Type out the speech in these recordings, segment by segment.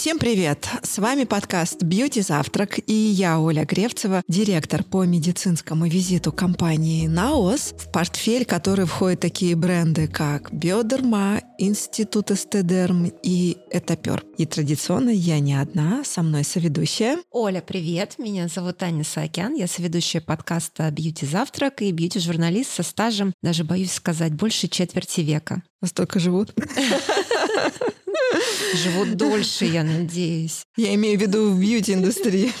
Всем привет! С вами подкаст «Бьюти Завтрак» и я, Оля Гревцева, директор по медицинскому визиту компании «Наос», в портфель который входят такие бренды, как «Биодерма», «Институт Эстедерм» и «Этапер». И традиционно я не одна, со мной соведущая. Оля, привет! Меня зовут Аня Саакян, я соведущая подкаста «Бьюти Завтрак» и бьюти-журналист со стажем, даже боюсь сказать, больше четверти века. Столько живут? Живут дольше, я надеюсь. Я имею в виду в бьюти-индустрии.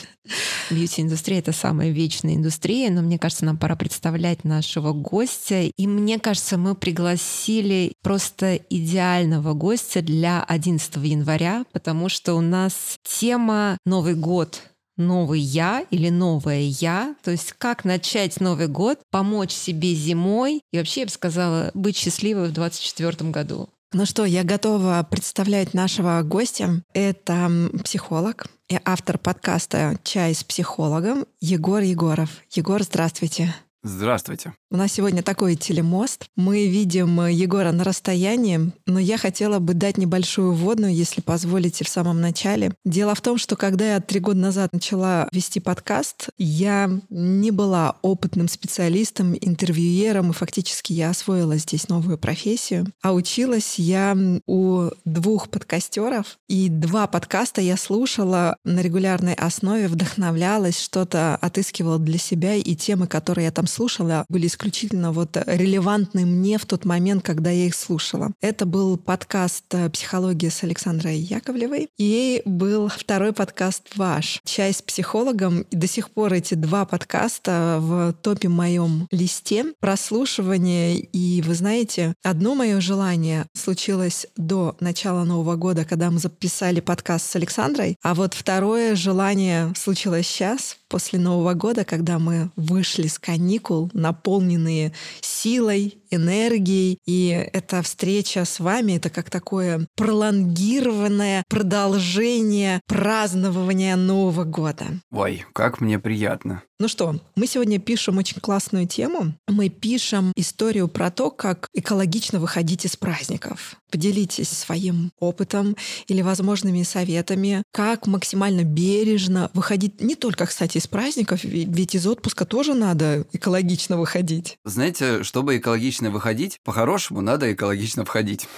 Бьюти-индустрия — это самая вечная индустрия, но мне кажется, нам пора представлять нашего гостя. И мне кажется, мы пригласили просто идеального гостя для 11 января, потому что у нас тема «Новый год», новый я или новое я, то есть как начать Новый год, помочь себе зимой и вообще, я бы сказала, быть счастливой в 2024 году. Ну что, я готова представлять нашего гостя. Это психолог и автор подкаста «Чай с психологом» Егор Егоров. Егор, здравствуйте. Здравствуйте. У нас сегодня такой телемост. Мы видим Егора на расстоянии, но я хотела бы дать небольшую вводную, если позволите, в самом начале. Дело в том, что когда я три года назад начала вести подкаст, я не была опытным специалистом, интервьюером, и фактически я освоила здесь новую профессию. А училась я у двух подкастеров, и два подкаста я слушала на регулярной основе, вдохновлялась, что-то отыскивала для себя, и темы, которые я там слушала, были исключительно вот релевантны мне в тот момент, когда я их слушала. Это был подкаст э, «Психология» с Александрой Яковлевой. И был второй подкаст ваш «Чай с психологом». И до сих пор эти два подкаста в топе моем листе прослушивания. И вы знаете, одно мое желание случилось до начала Нового года, когда мы записали подкаст с Александрой, а вот второе желание случилось сейчас, после Нового года, когда мы вышли с каникул, наполненные силой, энергией. И эта встреча с вами — это как такое пролонгированное продолжение празднования Нового года. Ой, как мне приятно. Ну что, мы сегодня пишем очень классную тему. Мы пишем историю про то, как экологично выходить из праздников. Поделитесь своим опытом или возможными советами, как максимально бережно выходить не только, кстати, из праздников, ведь из отпуска тоже надо экологично выходить. Знаете, чтобы экологично выходить, по-хорошему надо экологично входить.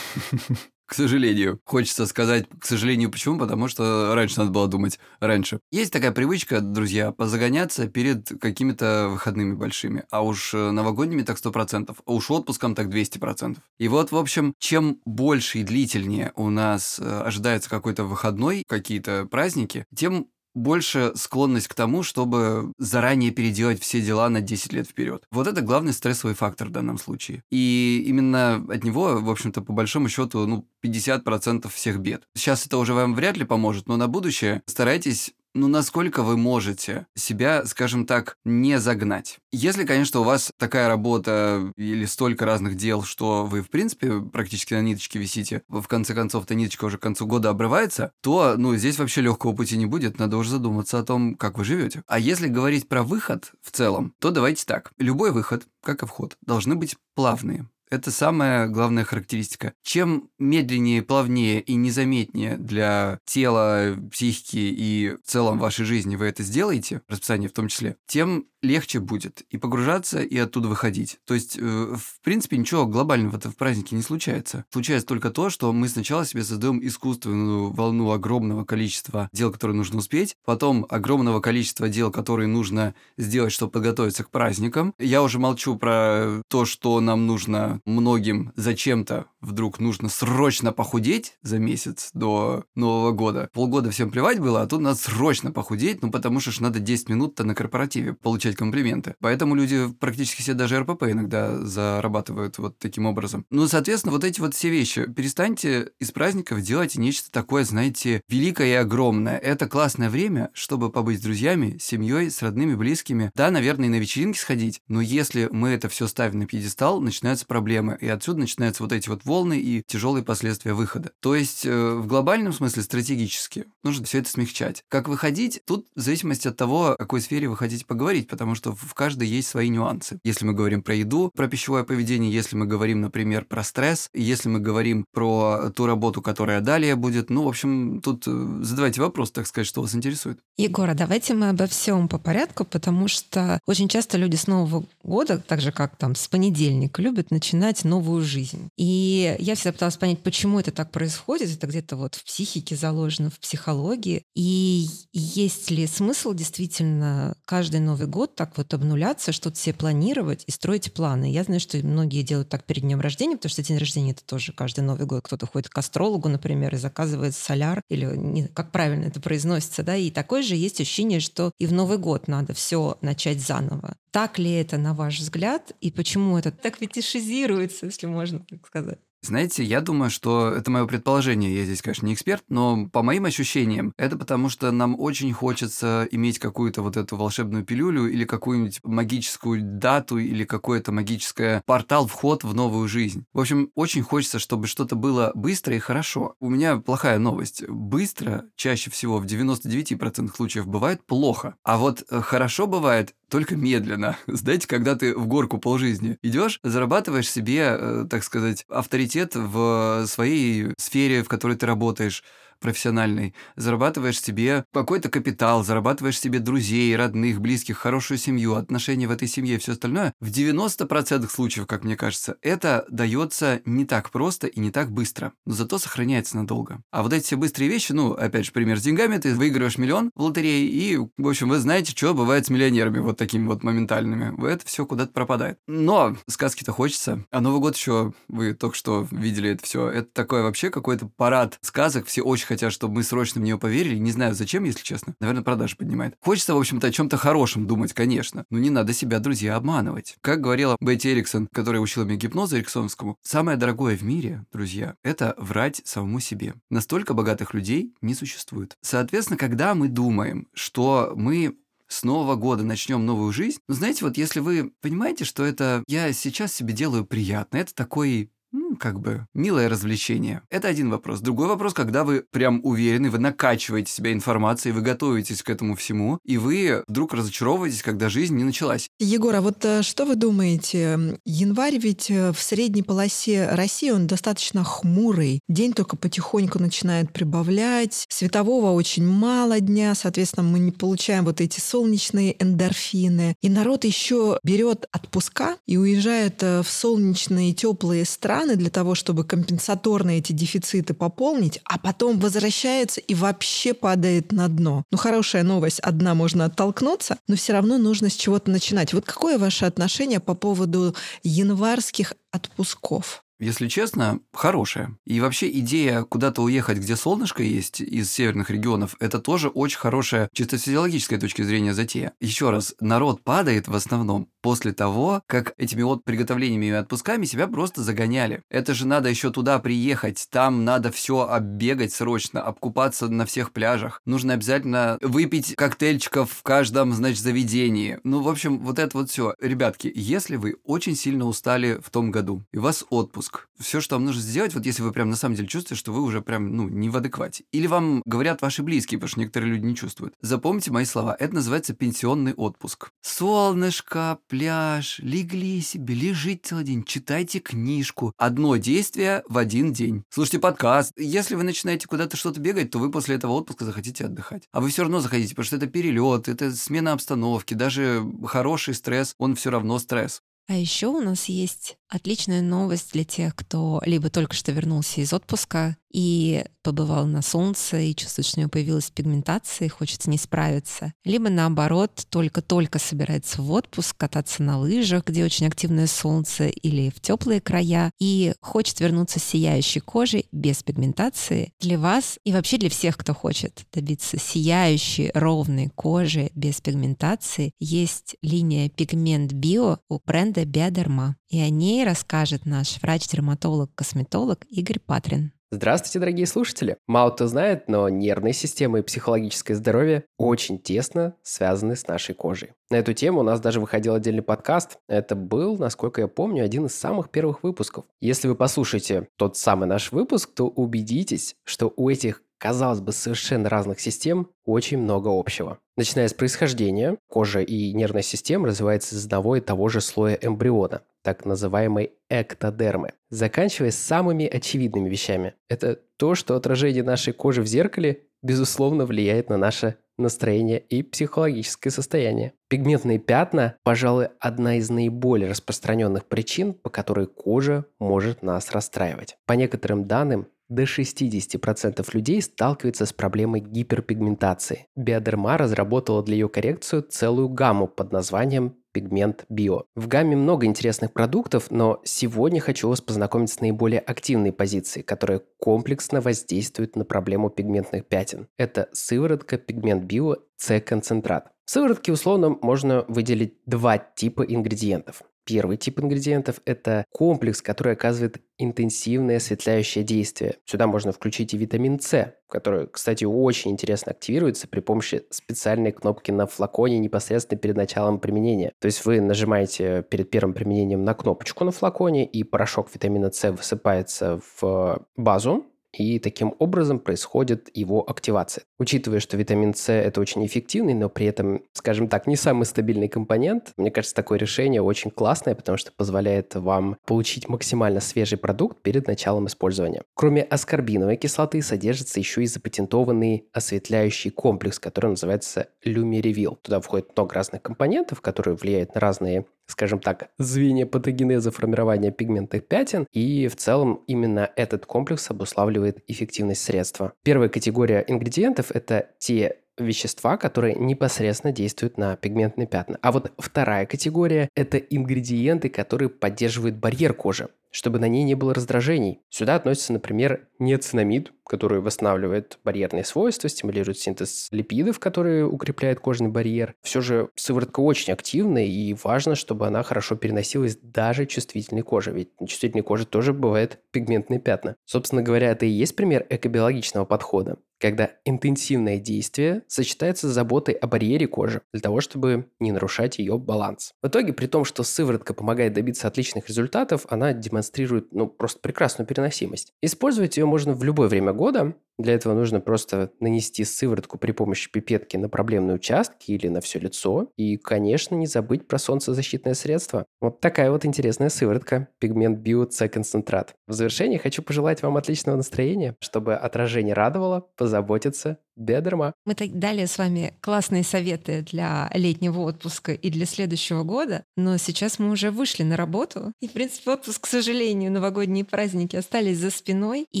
к сожалению. Хочется сказать, к сожалению, почему? Потому что раньше надо было думать раньше. Есть такая привычка, друзья, позагоняться перед какими-то выходными большими. А уж э, новогодними так 100%, а уж отпуском так 200%. И вот, в общем, чем больше и длительнее у нас э, ожидается какой-то выходной, какие-то праздники, тем больше склонность к тому, чтобы заранее переделать все дела на 10 лет вперед. Вот это главный стрессовый фактор в данном случае. И именно от него, в общем-то, по большому счету, ну, 50% всех бед. Сейчас это уже вам вряд ли поможет, но на будущее старайтесь ну, насколько вы можете себя, скажем так, не загнать. Если, конечно, у вас такая работа или столько разных дел, что вы, в принципе, практически на ниточке висите, в конце концов, эта ниточка уже к концу года обрывается, то, ну, здесь вообще легкого пути не будет, надо уже задуматься о том, как вы живете. А если говорить про выход в целом, то давайте так. Любой выход, как и вход, должны быть плавные. Это самая главная характеристика. Чем медленнее, плавнее и незаметнее для тела, психики и в целом вашей жизни вы это сделаете, расписание в том числе, тем легче будет и погружаться, и оттуда выходить. То есть, э, в принципе, ничего глобального в празднике не случается. Случается только то, что мы сначала себе создаем искусственную волну огромного количества дел, которые нужно успеть, потом огромного количества дел, которые нужно сделать, чтобы подготовиться к праздникам. Я уже молчу про то, что нам нужно многим зачем-то вдруг нужно срочно похудеть за месяц до Нового года. Полгода всем плевать было, а тут надо срочно похудеть, ну потому что ж надо 10 минут-то на корпоративе получать получать комплименты. Поэтому люди практически все даже РПП иногда зарабатывают вот таким образом. Ну, соответственно, вот эти вот все вещи. Перестаньте из праздников делать нечто такое, знаете, великое и огромное. Это классное время, чтобы побыть с друзьями, с семьей, с родными, близкими. Да, наверное, и на вечеринки сходить, но если мы это все ставим на пьедестал, начинаются проблемы. И отсюда начинаются вот эти вот волны и тяжелые последствия выхода. То есть э, в глобальном смысле стратегически нужно все это смягчать. Как выходить, тут в зависимости от того, о какой сфере вы хотите поговорить, потому что в каждой есть свои нюансы. Если мы говорим про еду, про пищевое поведение, если мы говорим, например, про стресс, если мы говорим про ту работу, которая далее будет, ну, в общем, тут э, задавайте вопрос, так сказать, что вас интересует. Егора, давайте мы обо всем по порядку, потому что очень часто люди с Нового года, так же как там с понедельника, любят начинать новую жизнь. И я всегда пыталась понять, почему это так происходит. Это где-то вот в психике заложено, в психологии. И есть ли смысл действительно каждый Новый год так вот обнуляться, что-то себе планировать и строить планы? Я знаю, что многие делают так перед днем рождения, потому что день рождения это тоже каждый Новый год. Кто-то ходит к астрологу, например, и заказывает соляр, или не, как правильно это произносится, да, и такое же есть ощущение, что и в Новый год надо все начать заново. Так ли это, на ваш взгляд, и почему это так фетишизируется, если можно так сказать? Знаете, я думаю, что это мое предположение, я здесь, конечно, не эксперт, но по моим ощущениям, это потому что нам очень хочется иметь какую-то вот эту волшебную пилюлю или какую-нибудь магическую дату или какой-то магическое портал, вход в новую жизнь. В общем, очень хочется, чтобы что-то было быстро и хорошо. У меня плохая новость. Быстро чаще всего в 99% случаев бывает плохо. А вот э, хорошо бывает только медленно. Знаете, когда ты в горку полжизни идешь, зарабатываешь себе, э, так сказать, авторитет в своей сфере, в которой ты работаешь, профессиональный, зарабатываешь себе какой-то капитал, зарабатываешь себе друзей, родных, близких, хорошую семью, отношения в этой семье и все остальное, в 90% случаев, как мне кажется, это дается не так просто и не так быстро, но зато сохраняется надолго. А вот эти все быстрые вещи, ну, опять же, пример с деньгами, ты выигрываешь миллион в лотерее, и, в общем, вы знаете, что бывает с миллионерами вот такими вот моментальными. Это все куда-то пропадает. Но сказки-то хочется. А Новый год еще, вы только что видели это все, это такой вообще какой-то парад сказок, все очень хотят, чтобы мы срочно в нее поверили. Не знаю, зачем, если честно. Наверное, продажи поднимает. Хочется, в общем-то, о чем-то хорошем думать, конечно. Но не надо себя, друзья, обманывать. Как говорила Бетти Эриксон, которая учила меня гипнозу эриксоновскому, самое дорогое в мире, друзья, это врать самому себе. Настолько богатых людей не существует. Соответственно, когда мы думаем, что мы с Нового года начнем новую жизнь. Ну, знаете, вот если вы понимаете, что это я сейчас себе делаю приятно, это такой как бы, милое развлечение. Это один вопрос. Другой вопрос, когда вы прям уверены, вы накачиваете себя информацией, вы готовитесь к этому всему, и вы вдруг разочаровываетесь, когда жизнь не началась. Егор, а вот э, что вы думаете? Январь ведь э, в средней полосе России, он достаточно хмурый. День только потихоньку начинает прибавлять. Светового очень мало дня, соответственно, мы не получаем вот эти солнечные эндорфины. И народ еще берет отпуска и уезжает э, в солнечные теплые страны, страны для того, чтобы компенсаторные эти дефициты пополнить, а потом возвращается и вообще падает на дно. Ну, хорошая новость, одна можно оттолкнуться, но все равно нужно с чего-то начинать. Вот какое ваше отношение по поводу январских отпусков? если честно, хорошая. И вообще идея куда-то уехать, где солнышко есть, из северных регионов, это тоже очень хорошая, чисто физиологической точки зрения затея. Еще раз, народ падает в основном после того, как этими вот приготовлениями и отпусками себя просто загоняли. Это же надо еще туда приехать, там надо все оббегать срочно, обкупаться на всех пляжах. Нужно обязательно выпить коктейльчиков в каждом, значит, заведении. Ну, в общем, вот это вот все. Ребятки, если вы очень сильно устали в том году, и у вас отпуск, все, что вам нужно сделать, вот если вы прям на самом деле чувствуете, что вы уже прям, ну, не в адеквате. Или вам говорят ваши близкие, потому что некоторые люди не чувствуют. Запомните мои слова. Это называется пенсионный отпуск. Солнышко, пляж, легли себе, лежите целый день, читайте книжку. Одно действие в один день. Слушайте подкаст. Если вы начинаете куда-то что-то бегать, то вы после этого отпуска захотите отдыхать. А вы все равно захотите, потому что это перелет, это смена обстановки, даже хороший стресс, он все равно стресс. А еще у нас есть отличная новость для тех, кто либо только что вернулся из отпуска, и побывал на солнце и чувствует, что у него появилась пигментация и хочется не справиться. Либо наоборот, только-только собирается в отпуск, кататься на лыжах, где очень активное солнце, или в теплые края, и хочет вернуться с сияющей кожей без пигментации. Для вас и вообще для всех, кто хочет добиться сияющей, ровной кожи без пигментации, есть линия Пигмент Био у бренда Биодерма. И о ней расскажет наш врач-дерматолог-косметолог Игорь Патрин. Здравствуйте, дорогие слушатели! Мало кто знает, но нервная система и психологическое здоровье очень тесно связаны с нашей кожей. На эту тему у нас даже выходил отдельный подкаст. Это был, насколько я помню, один из самых первых выпусков. Если вы послушаете тот самый наш выпуск, то убедитесь, что у этих казалось бы, совершенно разных систем очень много общего. Начиная с происхождения, кожа и нервная система развиваются из одного и того же слоя эмбриона, так называемой эктодермы, заканчивая самыми очевидными вещами. Это то, что отражение нашей кожи в зеркале, безусловно, влияет на наше настроение и психологическое состояние. Пигментные пятна, пожалуй, одна из наиболее распространенных причин, по которой кожа может нас расстраивать. По некоторым данным, до 60% людей сталкиваются с проблемой гиперпигментации. Биодерма разработала для ее коррекцию целую гамму под названием пигмент био. В гамме много интересных продуктов, но сегодня хочу вас познакомить с наиболее активной позицией, которая комплексно воздействует на проблему пигментных пятен. Это сыворотка пигмент био С-концентрат. В сыворотке условно можно выделить два типа ингредиентов. Первый тип ингредиентов – это комплекс, который оказывает интенсивное осветляющее действие. Сюда можно включить и витамин С, который, кстати, очень интересно активируется при помощи специальной кнопки на флаконе непосредственно перед началом применения. То есть вы нажимаете перед первым применением на кнопочку на флаконе, и порошок витамина С высыпается в базу, и таким образом происходит его активация. Учитывая, что витамин С это очень эффективный, но при этом, скажем так, не самый стабильный компонент, мне кажется, такое решение очень классное, потому что позволяет вам получить максимально свежий продукт перед началом использования. Кроме аскорбиновой кислоты содержится еще и запатентованный осветляющий комплекс, который называется Люмеревил. Туда входит много разных компонентов, которые влияют на разные скажем так, звенья патогенеза формирования пигментных пятен, и в целом именно этот комплекс обуславливает эффективность средства. Первая категория ингредиентов – это те вещества, которые непосредственно действуют на пигментные пятна. А вот вторая категория – это ингредиенты, которые поддерживают барьер кожи чтобы на ней не было раздражений. Сюда относится, например, неоцинамид, который восстанавливает барьерные свойства, стимулирует синтез липидов, которые укрепляют кожный барьер. Все же сыворотка очень активная, и важно, чтобы она хорошо переносилась даже чувствительной коже, ведь на чувствительной коже тоже бывают пигментные пятна. Собственно говоря, это и есть пример экобиологичного подхода когда интенсивное действие сочетается с заботой о барьере кожи для того, чтобы не нарушать ее баланс. В итоге, при том, что сыворотка помогает добиться отличных результатов, она демонстрирует ну, просто прекрасную переносимость. Использовать ее можно в любое время года, для этого нужно просто нанести сыворотку при помощи пипетки на проблемные участки или на все лицо. И, конечно, не забыть про солнцезащитное средство. Вот такая вот интересная сыворотка. Пигмент Bio C-концентрат. В завершение хочу пожелать вам отличного настроения, чтобы отражение радовало, позаботиться Бедерма. Мы так далее с вами классные советы для летнего отпуска и для следующего года, но сейчас мы уже вышли на работу, и, в принципе, отпуск, к сожалению, новогодние праздники остались за спиной, и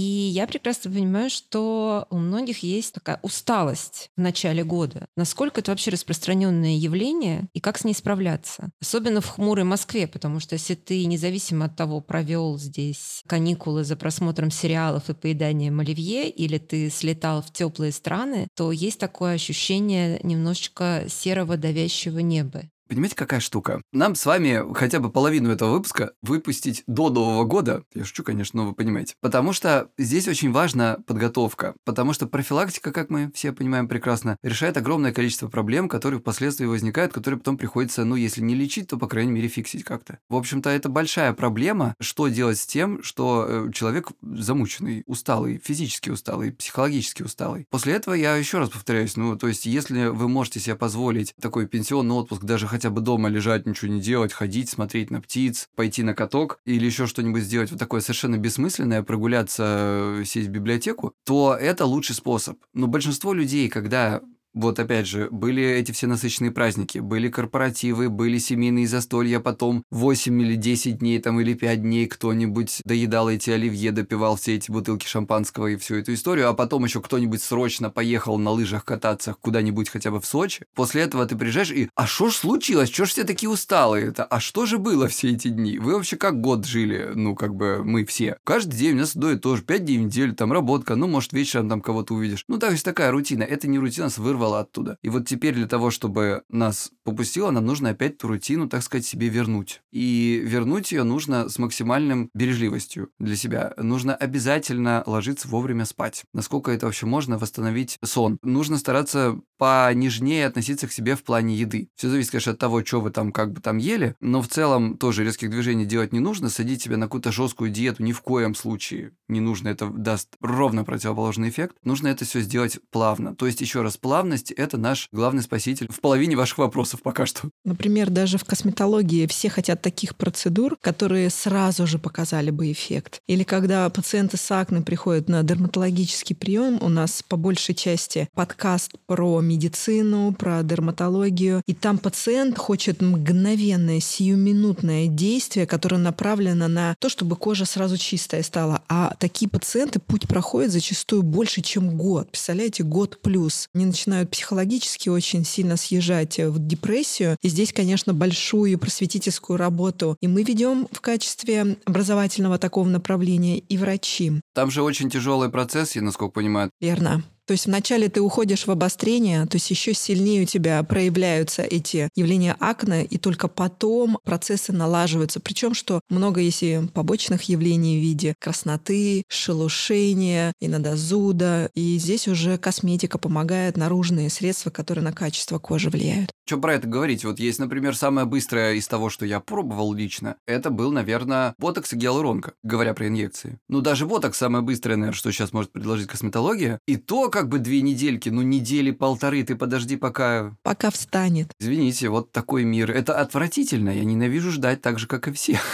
я прекрасно понимаю, что у многих есть такая усталость в начале года. Насколько это вообще распространенное явление, и как с ней справляться? Особенно в хмурой Москве, потому что если ты, независимо от того, провел здесь каникулы за просмотром сериалов и поеданием оливье, или ты слетал в теплые страны, страны, то есть такое ощущение немножечко серого давящего неба. Понимаете, какая штука? Нам с вами хотя бы половину этого выпуска выпустить до Нового года. Я шучу, конечно, но вы понимаете. Потому что здесь очень важна подготовка. Потому что профилактика, как мы все понимаем прекрасно, решает огромное количество проблем, которые впоследствии возникают, которые потом приходится, ну, если не лечить, то, по крайней мере, фиксить как-то. В общем-то, это большая проблема, что делать с тем, что э, человек замученный, усталый, физически усталый, психологически усталый. После этого я еще раз повторяюсь, ну, то есть, если вы можете себе позволить такой пенсионный отпуск даже хотя хотя бы дома лежать, ничего не делать, ходить, смотреть на птиц, пойти на каток или еще что-нибудь сделать вот такое совершенно бессмысленное, прогуляться, сесть в библиотеку, то это лучший способ. Но большинство людей, когда вот опять же, были эти все насыщенные праздники, были корпоративы, были семейные застолья, потом 8 или 10 дней там или 5 дней кто-нибудь доедал эти оливье, допивал все эти бутылки шампанского и всю эту историю, а потом еще кто-нибудь срочно поехал на лыжах кататься куда-нибудь хотя бы в Сочи. После этого ты приезжаешь и «А что ж случилось? Что ж все такие усталые это? А что же было все эти дни? Вы вообще как год жили? Ну, как бы мы все. Каждый день у нас дует тоже 5 дней в неделю, там работка, ну, может, вечером там кого-то увидишь. Ну, так есть такая рутина. Это не рутина с вырванным вырвало оттуда. И вот теперь для того, чтобы нас попустило, нам нужно опять ту рутину, так сказать, себе вернуть. И вернуть ее нужно с максимальным бережливостью для себя. Нужно обязательно ложиться вовремя спать. Насколько это вообще можно восстановить сон. Нужно стараться понежнее относиться к себе в плане еды. Все зависит, конечно, от того, что вы там как бы там ели, но в целом тоже резких движений делать не нужно. Садить себя на какую-то жесткую диету ни в коем случае не нужно. Это даст ровно противоположный эффект. Нужно это все сделать плавно. То есть, еще раз, плавность – это наш главный спаситель в половине ваших вопросов пока что. Например, даже в косметологии все хотят таких процедур, которые сразу же показали бы эффект. Или когда пациенты с акне приходят на дерматологический прием, у нас по большей части подкаст про медицину, про дерматологию, и там пациент хочет мгновенное, сиюминутное действие, которое направлено на то, чтобы кожа сразу чистая стала. А такие пациенты путь проходит зачастую больше, чем год. Представляете, год плюс. Они начинают психологически очень сильно съезжать в депрессию. И здесь, конечно, большую просветительскую работу. И мы ведем в качестве образовательного такого направления и врачи. Там же очень тяжелый процесс, я насколько понимаю. Верно. То есть вначале ты уходишь в обострение, то есть еще сильнее у тебя проявляются эти явления акне, и только потом процессы налаживаются. Причем, что много есть и побочных явлений в виде красноты, шелушения, иногда зуда. И здесь уже косметика помогает, наружные средства, которые на качество кожи влияют. Что про это говорить? Вот есть, например, самое быстрое из того, что я пробовал лично. Это был, наверное, ботокс и гиалуронка, говоря про инъекции. Ну, даже ботокс самое быстрое, наверное, что сейчас может предложить косметология. И то, как бы две недельки, ну, недели полторы, ты подожди, пока... Пока встанет. Извините, вот такой мир. Это отвратительно. Я ненавижу ждать так же, как и все.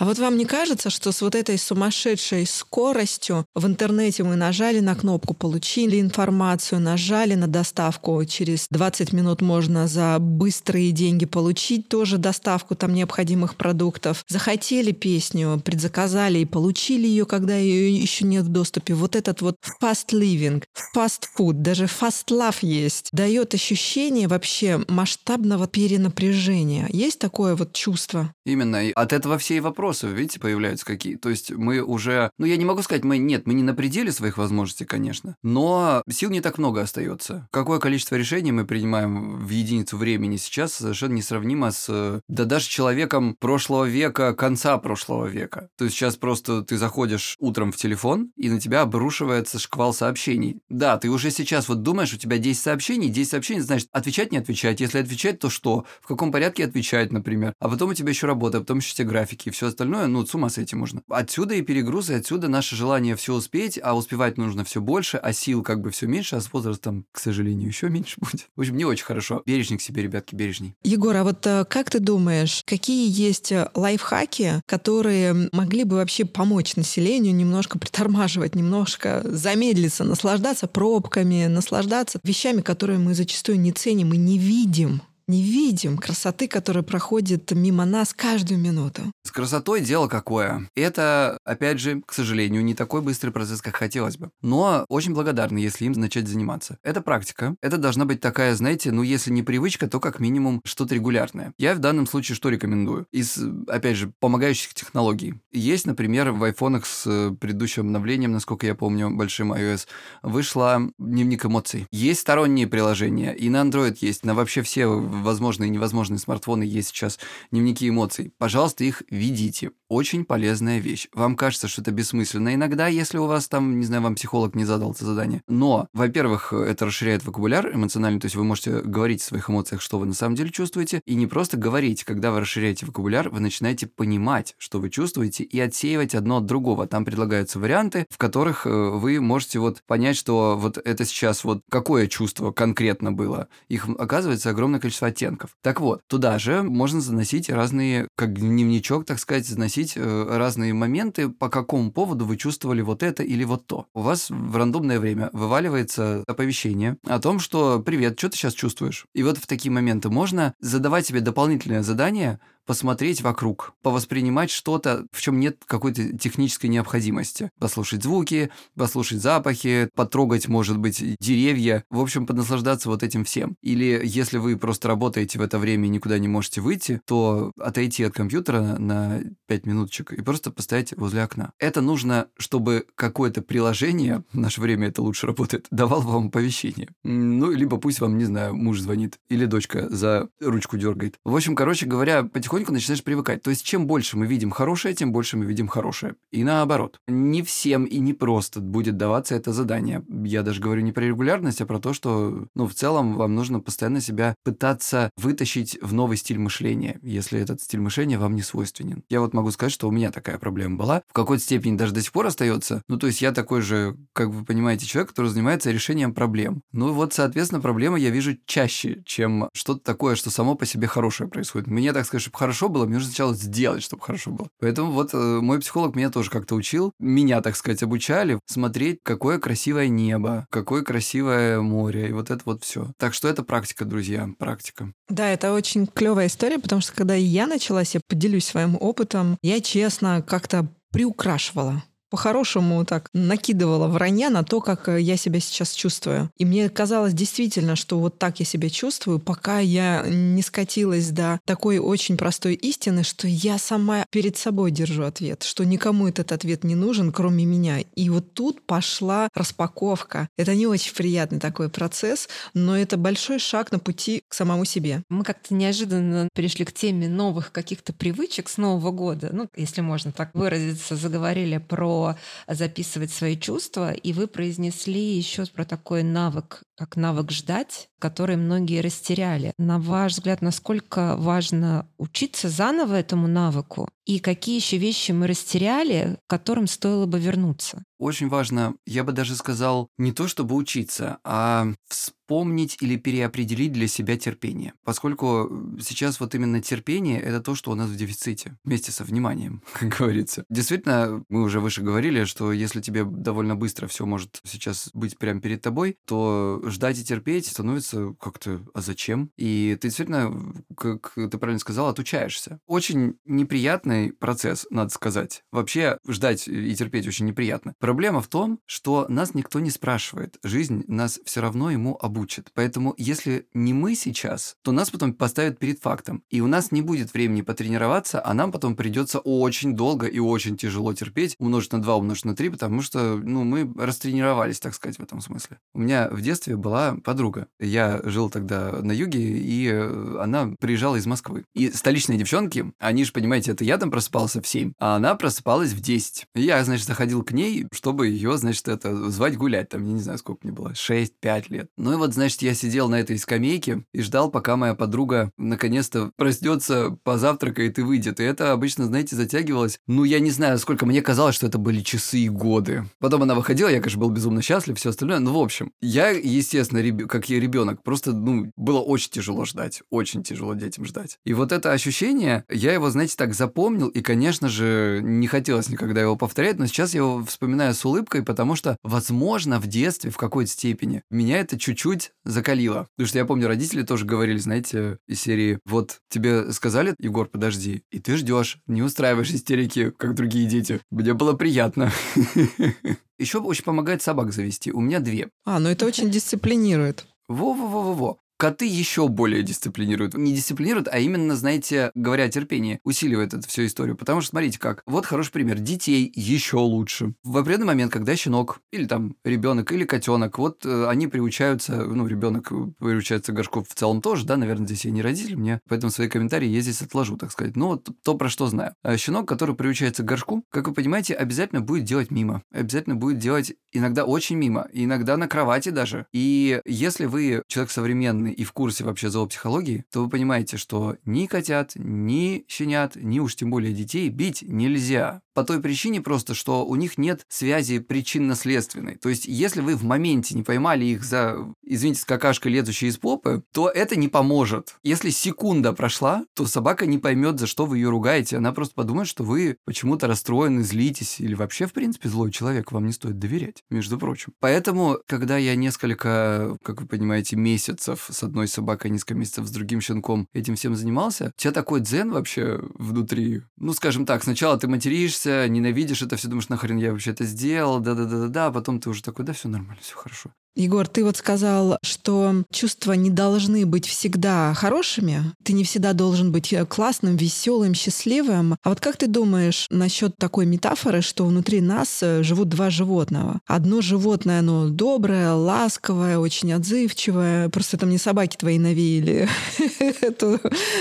А вот вам не кажется, что с вот этой сумасшедшей скоростью в интернете мы нажали на кнопку, получили информацию, нажали на доставку, через 20 минут можно можно за быстрые деньги получить тоже доставку там необходимых продуктов. Захотели песню, предзаказали и получили ее, когда ее еще нет в доступе. Вот этот вот fast living, fast food, даже fast love есть, дает ощущение вообще масштабного перенапряжения. Есть такое вот чувство? Именно. И от этого все и вопросы, видите, появляются какие. То есть мы уже... Ну, я не могу сказать, мы... Нет, мы не на пределе своих возможностей, конечно. Но сил не так много остается. Какое количество решений мы принимаем в единицу времени сейчас совершенно несравнимо с, да даже человеком прошлого века, конца прошлого века. То есть сейчас просто ты заходишь утром в телефон, и на тебя обрушивается шквал сообщений. Да, ты уже сейчас вот думаешь, у тебя 10 сообщений, 10 сообщений, значит, отвечать, не отвечать. Если отвечать, то что? В каком порядке отвечать, например? А потом у тебя еще работа, а потом еще все графики и все остальное, ну, с ума с этим можно. Отсюда и перегрузы, отсюда наше желание все успеть, а успевать нужно все больше, а сил как бы все меньше, а с возрастом, к сожалению, еще меньше будет. В общем, не очень хорошо. Бережник себе, ребятки, бережней. Егор, а вот э, как ты думаешь, какие есть э, лайфхаки, которые могли бы вообще помочь населению немножко притормаживать, немножко замедлиться, наслаждаться пробками, наслаждаться вещами, которые мы зачастую не ценим и не видим? Не видим красоты, которая проходит мимо нас каждую минуту. С красотой дело какое. Это, опять же, к сожалению, не такой быстрый процесс, как хотелось бы. Но очень благодарны, если им начать заниматься. Это практика. Это должна быть такая, знаете, ну если не привычка, то как минимум что-то регулярное. Я в данном случае что рекомендую? Из, опять же, помогающих технологий. Есть, например, в айфонах с предыдущим обновлением, насколько я помню, большим iOS, вышла дневник эмоций. Есть сторонние приложения, и на Android есть, на вообще все возможные и невозможные смартфоны есть сейчас дневники эмоций. Пожалуйста, их ведите. Очень полезная вещь. Вам кажется, что это бессмысленно иногда, если у вас там, не знаю, вам психолог не задал это задание. Но, во-первых, это расширяет вокабуляр эмоциональный, то есть вы можете говорить о своих эмоциях, что вы на самом деле чувствуете, и не просто говорить. Когда вы расширяете вокабуляр, вы начинаете понимать, что вы чувствуете, и отсеивать одно от другого. Там предлагаются варианты, в которых э, вы можете вот понять, что вот это сейчас вот какое чувство конкретно было. Их, оказывается, огромное количество оттенков. Так вот, туда же можно заносить разные, как дневничок, так сказать, заносить э, разные моменты, по какому поводу вы чувствовали вот это или вот то. У вас в рандомное время вываливается оповещение о том, что «Привет, что ты сейчас чувствуешь?» И вот в такие моменты можно задавать себе дополнительное задание посмотреть вокруг, повоспринимать что-то, в чем нет какой-то технической необходимости. Послушать звуки, послушать запахи, потрогать, может быть, деревья. В общем, понаслаждаться вот этим всем. Или если вы просто работаете в это время и никуда не можете выйти, то отойти от компьютера на 5 минуточек и просто постоять возле окна. Это нужно, чтобы какое-то приложение, в наше время это лучше работает, давал вам оповещение. Ну, либо пусть вам, не знаю, муж звонит или дочка за ручку дергает. В общем, короче говоря, потихоньку начинаешь привыкать. То есть, чем больше мы видим хорошее, тем больше мы видим хорошее. И наоборот. Не всем и не просто будет даваться это задание. Я даже говорю не про регулярность, а про то, что, ну, в целом вам нужно постоянно себя пытаться вытащить в новый стиль мышления, если этот стиль мышления вам не свойственен. Я вот могу сказать, что у меня такая проблема была. В какой-то степени даже до сих пор остается. Ну, то есть я такой же, как вы понимаете, человек, который занимается решением проблем. Ну, вот, соответственно, проблемы я вижу чаще, чем что-то такое, что само по себе хорошее происходит. Мне, так сказать, чтобы хорошо было, мне нужно сначала сделать, чтобы хорошо было. Поэтому вот э, мой психолог меня тоже как-то учил, меня, так сказать, обучали смотреть, какое красивое небо, какое красивое море, и вот это вот все. Так что это практика, друзья, практика. Да, это очень клевая история, потому что когда я началась, я поделюсь своим опытом, я честно как-то приукрашивала по-хорошему так накидывала вранья на то, как э, я себя сейчас чувствую. И мне казалось действительно, что вот так я себя чувствую, пока я не скатилась до такой очень простой истины, что я сама перед собой держу ответ, что никому этот ответ не нужен, кроме меня. И вот тут пошла распаковка. Это не очень приятный такой процесс, но это большой шаг на пути к самому себе. Мы как-то неожиданно перешли к теме новых каких-то привычек с Нового года. Ну, если можно так выразиться, заговорили про записывать свои чувства, и вы произнесли еще про такой навык, как навык ждать, который многие растеряли. На ваш взгляд, насколько важно учиться заново этому навыку, и какие еще вещи мы растеряли, к которым стоило бы вернуться? Очень важно, я бы даже сказал, не то чтобы учиться, а вспомнить или переопределить для себя терпение. Поскольку сейчас вот именно терпение – это то, что у нас в дефиците, вместе со вниманием, как говорится. Действительно, мы уже выше говорили, что если тебе довольно быстро все может сейчас быть прямо перед тобой, то ждать и терпеть становится как-то «а зачем?» И ты действительно, как ты правильно сказал, отучаешься. Очень неприятный процесс, надо сказать. Вообще ждать и терпеть очень неприятно. Проблема в том, что нас никто не спрашивает. Жизнь нас все равно ему обучит. Поэтому если не мы сейчас, то нас потом поставят перед фактом. И у нас не будет времени потренироваться, а нам потом придется очень долго и очень тяжело терпеть, умножить на 2, умножить на 3, потому что ну, мы растренировались, так сказать, в этом смысле. У меня в детстве была подруга. Я жил тогда на юге, и э, она приезжала из Москвы. И столичные девчонки, они же, понимаете, это я там просыпался в 7, а она просыпалась в 10. я, значит, заходил к ней, чтобы ее, значит, это звать гулять, там, я не знаю, сколько мне было, 6-5 лет. Ну и вот, значит, я сидел на этой скамейке и ждал, пока моя подруга наконец-то проснется, позавтракает и выйдет. И это обычно, знаете, затягивалось. Ну, я не знаю, сколько мне казалось, что это были часы и годы. Потом она выходила, я, конечно, был безумно счастлив, все остальное. Ну, в общем, я, естественно, реб... как я ребенок, просто, ну, было очень тяжело ждать, очень тяжело детям ждать. И вот это ощущение, я его, знаете, так запомнил, и, конечно же, не хотелось никогда его повторять, но сейчас я его вспоминаю с улыбкой, потому что, возможно, в детстве в какой-то степени меня это чуть-чуть закалило. Потому что я помню, родители тоже говорили, знаете, из серии, вот тебе сказали, Егор, подожди, и ты ждешь, не устраиваешь истерики, как другие дети. Мне было приятно. Еще очень помогает собак завести. У меня две. А, ну это очень дисциплинирует. Во-во-во-во-во. Коты еще более дисциплинируют. Не дисциплинируют, а именно, знаете, говоря о терпении, усиливает эту всю историю. Потому что, смотрите как, вот хороший пример. Детей еще лучше. В определенный момент, когда щенок, или там ребенок, или котенок, вот э, они приучаются, ну, ребенок приучается горшку в целом тоже, да, наверное, здесь я не родитель, мне поэтому свои комментарии я здесь отложу, так сказать. Ну, вот то, про что знаю. А щенок, который приучается к горшку, как вы понимаете, обязательно будет делать мимо. Обязательно будет делать иногда очень мимо, иногда на кровати даже. И если вы человек современный, и в курсе вообще зоопсихологии, то вы понимаете, что ни котят, ни щенят, ни уж тем более детей бить нельзя. По той причине просто, что у них нет связи причинно-следственной. То есть, если вы в моменте не поймали их за, извините, с какашкой, лезущей из попы, то это не поможет. Если секунда прошла, то собака не поймет, за что вы ее ругаете. Она просто подумает, что вы почему-то расстроены, злитесь или вообще, в принципе, злой человек. Вам не стоит доверять, между прочим. Поэтому, когда я несколько, как вы понимаете, месяцев с одной собакой, несколько месяцев с другим щенком этим всем занимался, у тебя такой дзен вообще внутри. Ну, скажем так, сначала ты материшься, ненавидишь это все, думаешь, нахрен я вообще это сделал, да-да-да-да, а потом ты уже такой, да, все нормально, все хорошо. Егор, ты вот сказал, что чувства не должны быть всегда хорошими. Ты не всегда должен быть э, классным, веселым, счастливым. А вот как ты думаешь насчет такой метафоры, что внутри нас э, живут два животного? Одно животное, оно доброе, ласковое, очень отзывчивое. Просто там не собаки твои навеяли эту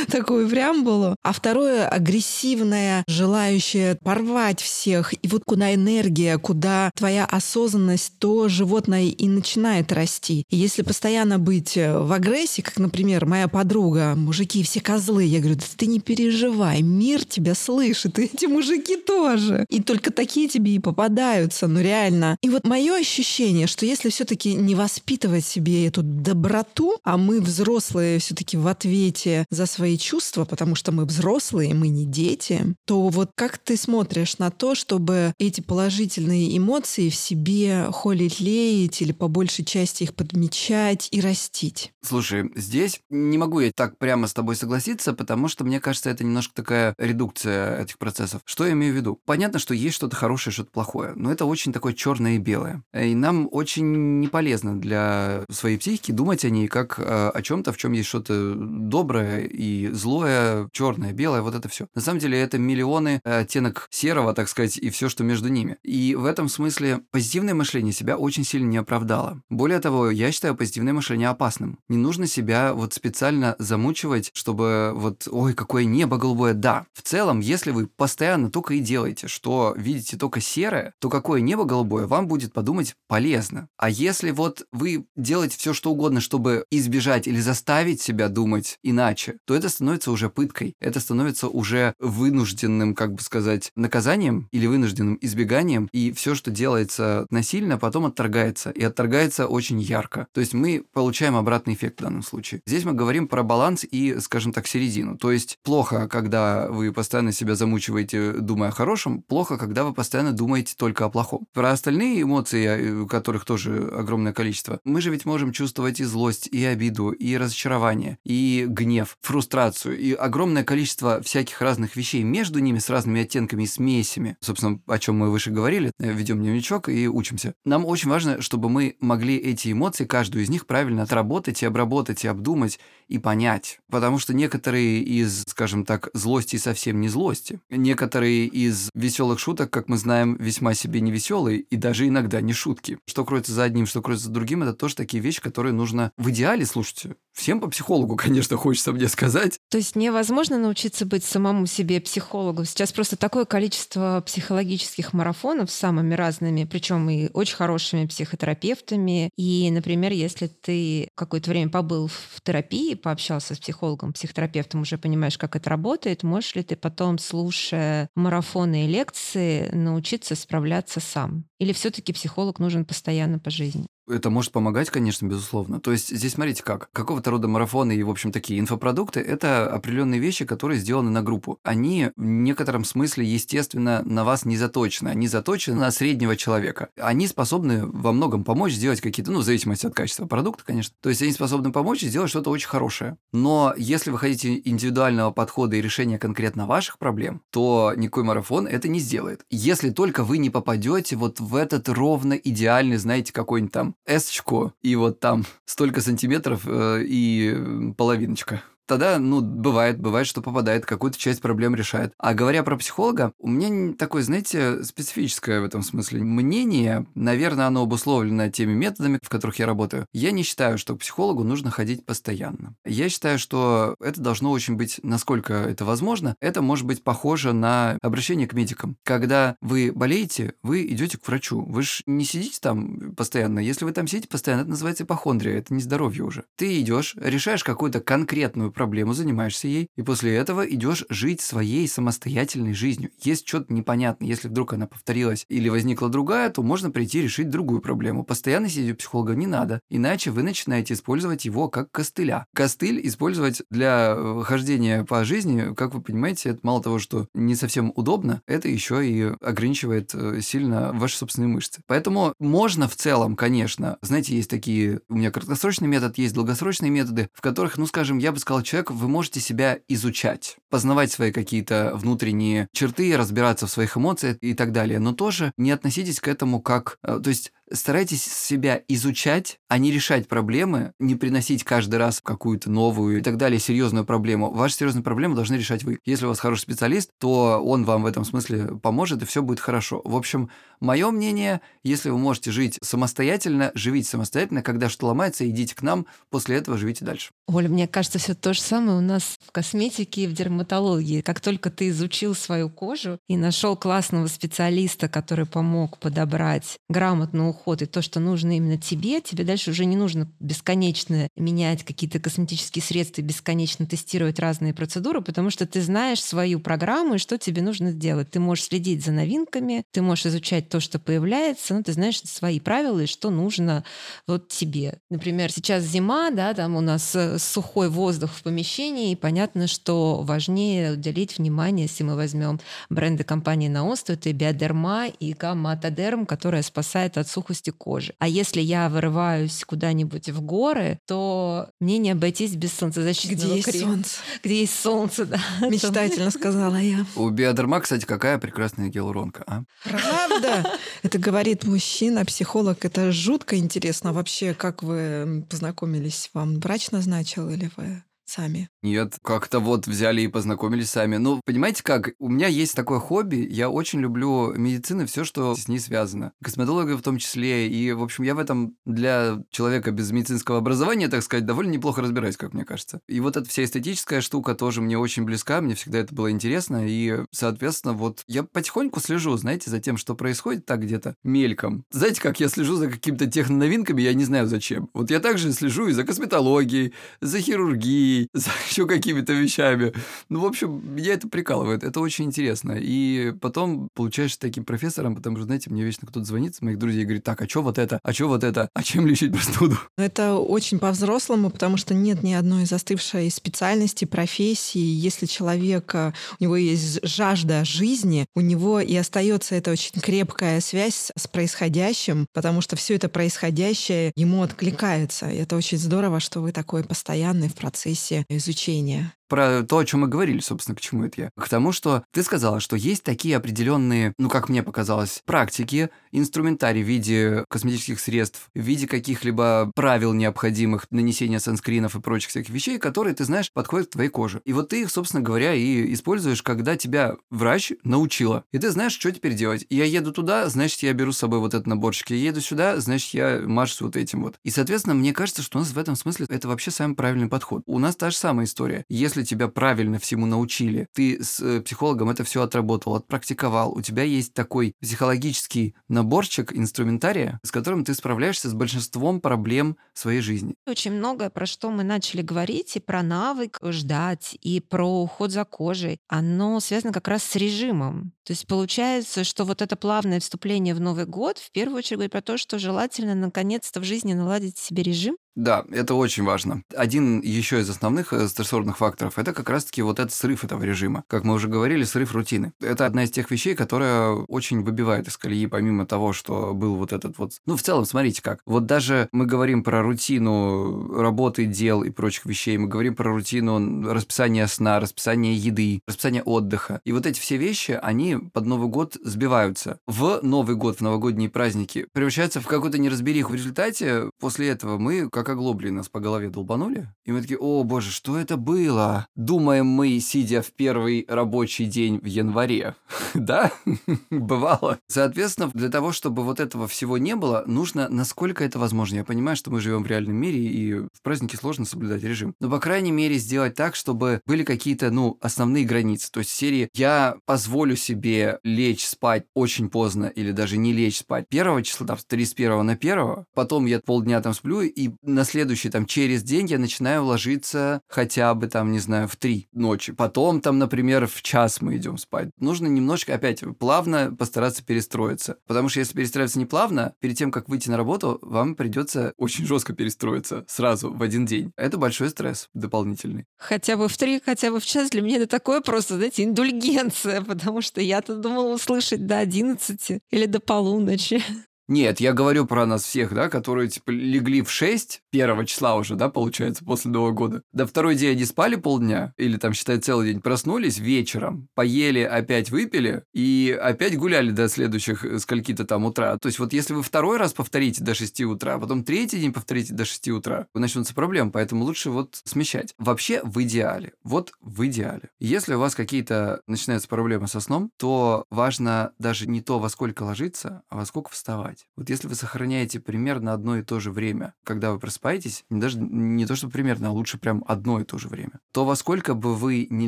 такую преамбулу. А второе агрессивное, желающее порвать всех. И вот куда энергия, куда твоя осознанность, то животное и начинает начинает расти. И если постоянно быть э, в агрессии, как, например, моя подруга, мужики все козлы, я говорю, да ты не переживай, мир тебя слышит, и эти мужики тоже. И только такие тебе и попадаются, ну реально. И вот мое ощущение, что если все-таки не воспитывать себе эту доброту, а мы взрослые все-таки в ответе за свои чувства, потому что мы взрослые, мы не дети, то вот как ты смотришь на то, чтобы эти положительные эмоции в себе холить, леять или побольше большей части их подмечать и растить. Слушай, здесь не могу я так прямо с тобой согласиться, потому что мне кажется, это немножко такая редукция этих процессов. Что я имею в виду? Понятно, что есть что-то хорошее, что-то плохое, но это очень такое черное и белое. И нам очень не полезно для своей психики думать о ней как э, о чем-то, в чем есть что-то доброе и злое, черное, белое, вот это все. На самом деле это миллионы оттенок серого, так сказать, и все, что между ними. И в этом смысле позитивное мышление себя очень сильно не оправдало. Более того, я считаю позитивное мышление опасным. Не нужно себя вот специально замучивать, чтобы вот, ой, какое небо голубое. Да, в целом, если вы постоянно только и делаете, что видите только серое, то какое небо голубое вам будет подумать полезно. А если вот вы делаете все, что угодно, чтобы избежать или заставить себя думать иначе, то это становится уже пыткой. Это становится уже вынужденным, как бы сказать, наказанием или вынужденным избеганием. И все, что делается насильно, потом отторгается. И отторгается проявляется очень ярко. То есть мы получаем обратный эффект в данном случае. Здесь мы говорим про баланс и, скажем так, середину. То есть плохо, когда вы постоянно себя замучиваете, думая о хорошем, плохо, когда вы постоянно думаете только о плохом. Про остальные эмоции, э, которых тоже огромное количество, мы же ведь можем чувствовать и злость, и обиду, и разочарование, и гнев, фрустрацию, и огромное количество всяких разных вещей между ними с разными оттенками и смесями. Собственно, о чем мы выше говорили, э, ведем дневничок и учимся. Нам очень важно, чтобы мы могли могли эти эмоции, каждую из них правильно отработать и обработать, и обдумать, и понять. Потому что некоторые из, скажем так, злости совсем не злости. Некоторые из веселых шуток, как мы знаем, весьма себе не веселые и даже иногда не шутки. Что кроется за одним, что кроется за другим, это тоже такие вещи, которые нужно в идеале, слушайте, всем по психологу, конечно, хочется мне сказать. То есть невозможно научиться быть самому себе психологом. Сейчас просто такое количество психологических марафонов с самыми разными, причем и очень хорошими психотерапевтами, и, например, если ты какое-то время побыл в терапии, пообщался с психологом, психотерапевтом, уже понимаешь, как это работает, можешь ли ты потом, слушая марафоны и лекции, научиться справляться сам? Или все-таки психолог нужен постоянно по жизни? Это может помогать, конечно, безусловно. То есть здесь смотрите как. Какого-то рода марафоны и, в общем, такие инфопродукты – это определенные вещи, которые сделаны на группу. Они в некотором смысле, естественно, на вас не заточены. Они заточены на среднего человека. Они способны во многом помочь сделать какие-то, ну, в зависимости от качества продукта, конечно. То есть они способны помочь сделать что-то очень хорошее. Но если вы хотите индивидуального подхода и решения конкретно ваших проблем, то никакой марафон это не сделает. Если только вы не попадете вот в этот ровно идеальный, знаете, какой-нибудь там эсочку, и вот там столько сантиметров э, и половиночка тогда, ну, бывает, бывает, что попадает, какую-то часть проблем решает. А говоря про психолога, у меня такое, знаете, специфическое в этом смысле мнение, наверное, оно обусловлено теми методами, в которых я работаю. Я не считаю, что к психологу нужно ходить постоянно. Я считаю, что это должно очень быть, насколько это возможно, это может быть похоже на обращение к медикам. Когда вы болеете, вы идете к врачу. Вы же не сидите там постоянно. Если вы там сидите постоянно, это называется ипохондрия, это не здоровье уже. Ты идешь, решаешь какую-то конкретную проблему, занимаешься ей, и после этого идешь жить своей самостоятельной жизнью. Есть что-то непонятное, если вдруг она повторилась или возникла другая, то можно прийти решить другую проблему. Постоянно сидеть у психолога не надо, иначе вы начинаете использовать его как костыля. Костыль использовать для э, хождения по жизни, как вы понимаете, это мало того, что не совсем удобно, это еще и ограничивает э, сильно ваши собственные мышцы. Поэтому можно в целом, конечно, знаете, есть такие, у меня краткосрочный метод, есть долгосрочные методы, в которых, ну, скажем, я бы сказал, человек, вы можете себя изучать, познавать свои какие-то внутренние черты, разбираться в своих эмоциях и так далее, но тоже не относитесь к этому как, э, то есть старайтесь себя изучать, а не решать проблемы, не приносить каждый раз какую-то новую и так далее серьезную проблему. Вашу серьезную проблему должны решать вы. Если у вас хороший специалист, то он вам в этом смысле поможет, и все будет хорошо. В общем, мое мнение, если вы можете жить самостоятельно, живите самостоятельно, когда что ломается, идите к нам, после этого живите дальше. Оля, мне кажется, все то же самое у нас в косметике и в дерматологии. Как только ты изучил свою кожу и нашел классного специалиста, который помог подобрать грамотный уход и то, что нужно именно тебе, тебе дальше уже не нужно бесконечно менять какие-то косметические средства бесконечно тестировать разные процедуры, потому что ты знаешь свою программу и что тебе нужно сделать. Ты можешь следить за новинками, ты можешь изучать то, что появляется, но ты знаешь свои правила и что нужно вот тебе. Например, сейчас зима, да, там у нас э, сухой воздух в помещении, и понятно, что важнее уделить внимание, если мы возьмем бренды компании Наос, то это Биодерма и Гамматодерм, которая спасает от сухости кожи. А если я вырываюсь куда-нибудь в горы, то мне не обойтись без солнцезащитного Где есть крема. солнце? Где есть солнце, да. Мечтательно сказала я. У биодерма, кстати, какая прекрасная гиалуронка, а? Правда? Это говорит мужчина, психолог. Это жутко интересно. Вообще, как вы познакомились? Вам врач назначил или вы сами? Нет, как-то вот взяли и познакомились сами. Ну, понимаете как, у меня есть такое хобби, я очень люблю медицину, все, что с ней связано. Косметологию в том числе, и, в общем, я в этом для человека без медицинского образования, так сказать, довольно неплохо разбираюсь, как мне кажется. И вот эта вся эстетическая штука тоже мне очень близка, мне всегда это было интересно, и, соответственно, вот я потихоньку слежу, знаете, за тем, что происходит так где-то мельком. Знаете, как я слежу за какими-то техноновинками, я не знаю зачем. Вот я также слежу и за косметологией, за хирургией, за еще какими-то вещами. Ну, в общем, меня это прикалывает. Это очень интересно. И потом получаешься таким профессором, потому что, знаете, мне вечно кто-то звонит с моих друзей и говорит, так, а что вот это? А что вот это? А чем лечить простуду? Это очень по-взрослому, потому что нет ни одной застывшей специальности, профессии. Если человек, э, у него есть жажда жизни, у него и остается эта очень крепкая связь с происходящим, потому что все это происходящее ему откликается. И это очень здорово, что вы такой постоянный в процессе изучения. Про то, о чем мы говорили, собственно, к чему это я. К тому, что ты сказала, что есть такие определенные, ну, как мне показалось, практики, инструментарий в виде косметических средств, в виде каких-либо правил необходимых нанесения санскринов и прочих всяких вещей, которые, ты знаешь, подходят к твоей коже. И вот ты их, собственно говоря, и используешь, когда тебя врач научила. И ты знаешь, что теперь делать. Я еду туда, значит, я беру с собой вот этот наборчик. Я еду сюда, значит, я мажусь вот этим вот. И, соответственно, мне кажется, что у нас в этом смысле это вообще самый правильный подход. У нас та же самая история. Если тебя правильно всему научили, ты с э, психологом это все отработал, отпрактиковал, у тебя есть такой психологический наборчик инструментария, с которым ты справляешься с большинством проблем своей жизни. Очень многое, про что мы начали говорить, и про навык ждать, и про уход за кожей, оно связано как раз с режимом. То есть получается, что вот это плавное вступление в Новый год в первую очередь говорит про то, что желательно наконец-то в жизни наладить себе режим, Да, это очень важно. Один еще из основных э, стрессорных факторов – это как раз-таки вот этот срыв этого режима. Как мы уже говорили, срыв рутины. Это одна из тех вещей, которая очень выбивает из колеи, помимо того, что был вот этот вот... Ну, в целом, смотрите как. Вот даже мы говорим про рутину работы, дел и прочих вещей, мы говорим про рутину расписания сна, расписания еды, расписания отдыха. И вот эти все вещи, они под Новый год сбиваются. В Новый год, в новогодние праздники превращаются в какую-то неразбериху. В результате после этого мы, как оглобли, нас по голове долбанули. И мы такие, о боже, что это было? Думаем мы, сидя в первый рабочий день в январе. Да? Бывало. Соответственно, для того, чтобы вот этого всего не было, нужно, насколько это возможно. Я понимаю, что мы живем в реальном мире, и в праздники сложно соблюдать режим. Но, по крайней мере, сделать так, чтобы были какие-то, ну, основные границы. То есть серии «я позволю себе лечь спать очень поздно или даже не лечь спать 1 числа, там, с 31 на 1, потом я полдня там сплю, и на следующий, там, через день я начинаю ложиться хотя бы, там, не знаю, в три ночи. Потом, там, например, в час мы идем спать. Нужно немножко, опять, плавно постараться перестроиться. Потому что если перестраиваться не плавно, перед тем, как выйти на работу, вам придется очень жестко перестроиться сразу в один день. Это большой стресс дополнительный. Хотя бы в три, хотя бы в час для меня это такое просто, знаете, индульгенция, потому что я-то думала услышать до 11 или до полуночи. Нет, я говорю про нас всех, да, которые, типа, легли в 6 первого числа уже, да, получается, после Нового года. До второй день они спали полдня, или там, считай, целый день, проснулись вечером, поели, опять выпили, и опять гуляли до следующих э, скольки-то там утра. То есть вот если вы второй раз повторите до 6 утра, а потом третий день повторите до 6 утра, начнутся проблемы, поэтому лучше вот смещать. Вообще в идеале, вот в идеале. Если у вас какие-то начинаются проблемы со сном, то важно даже не то, во сколько ложиться, а во сколько вставать спать. Вот если вы сохраняете примерно одно и то же время, когда вы просыпаетесь, даже не то, что примерно, а лучше прям одно и то же время, то во сколько бы вы не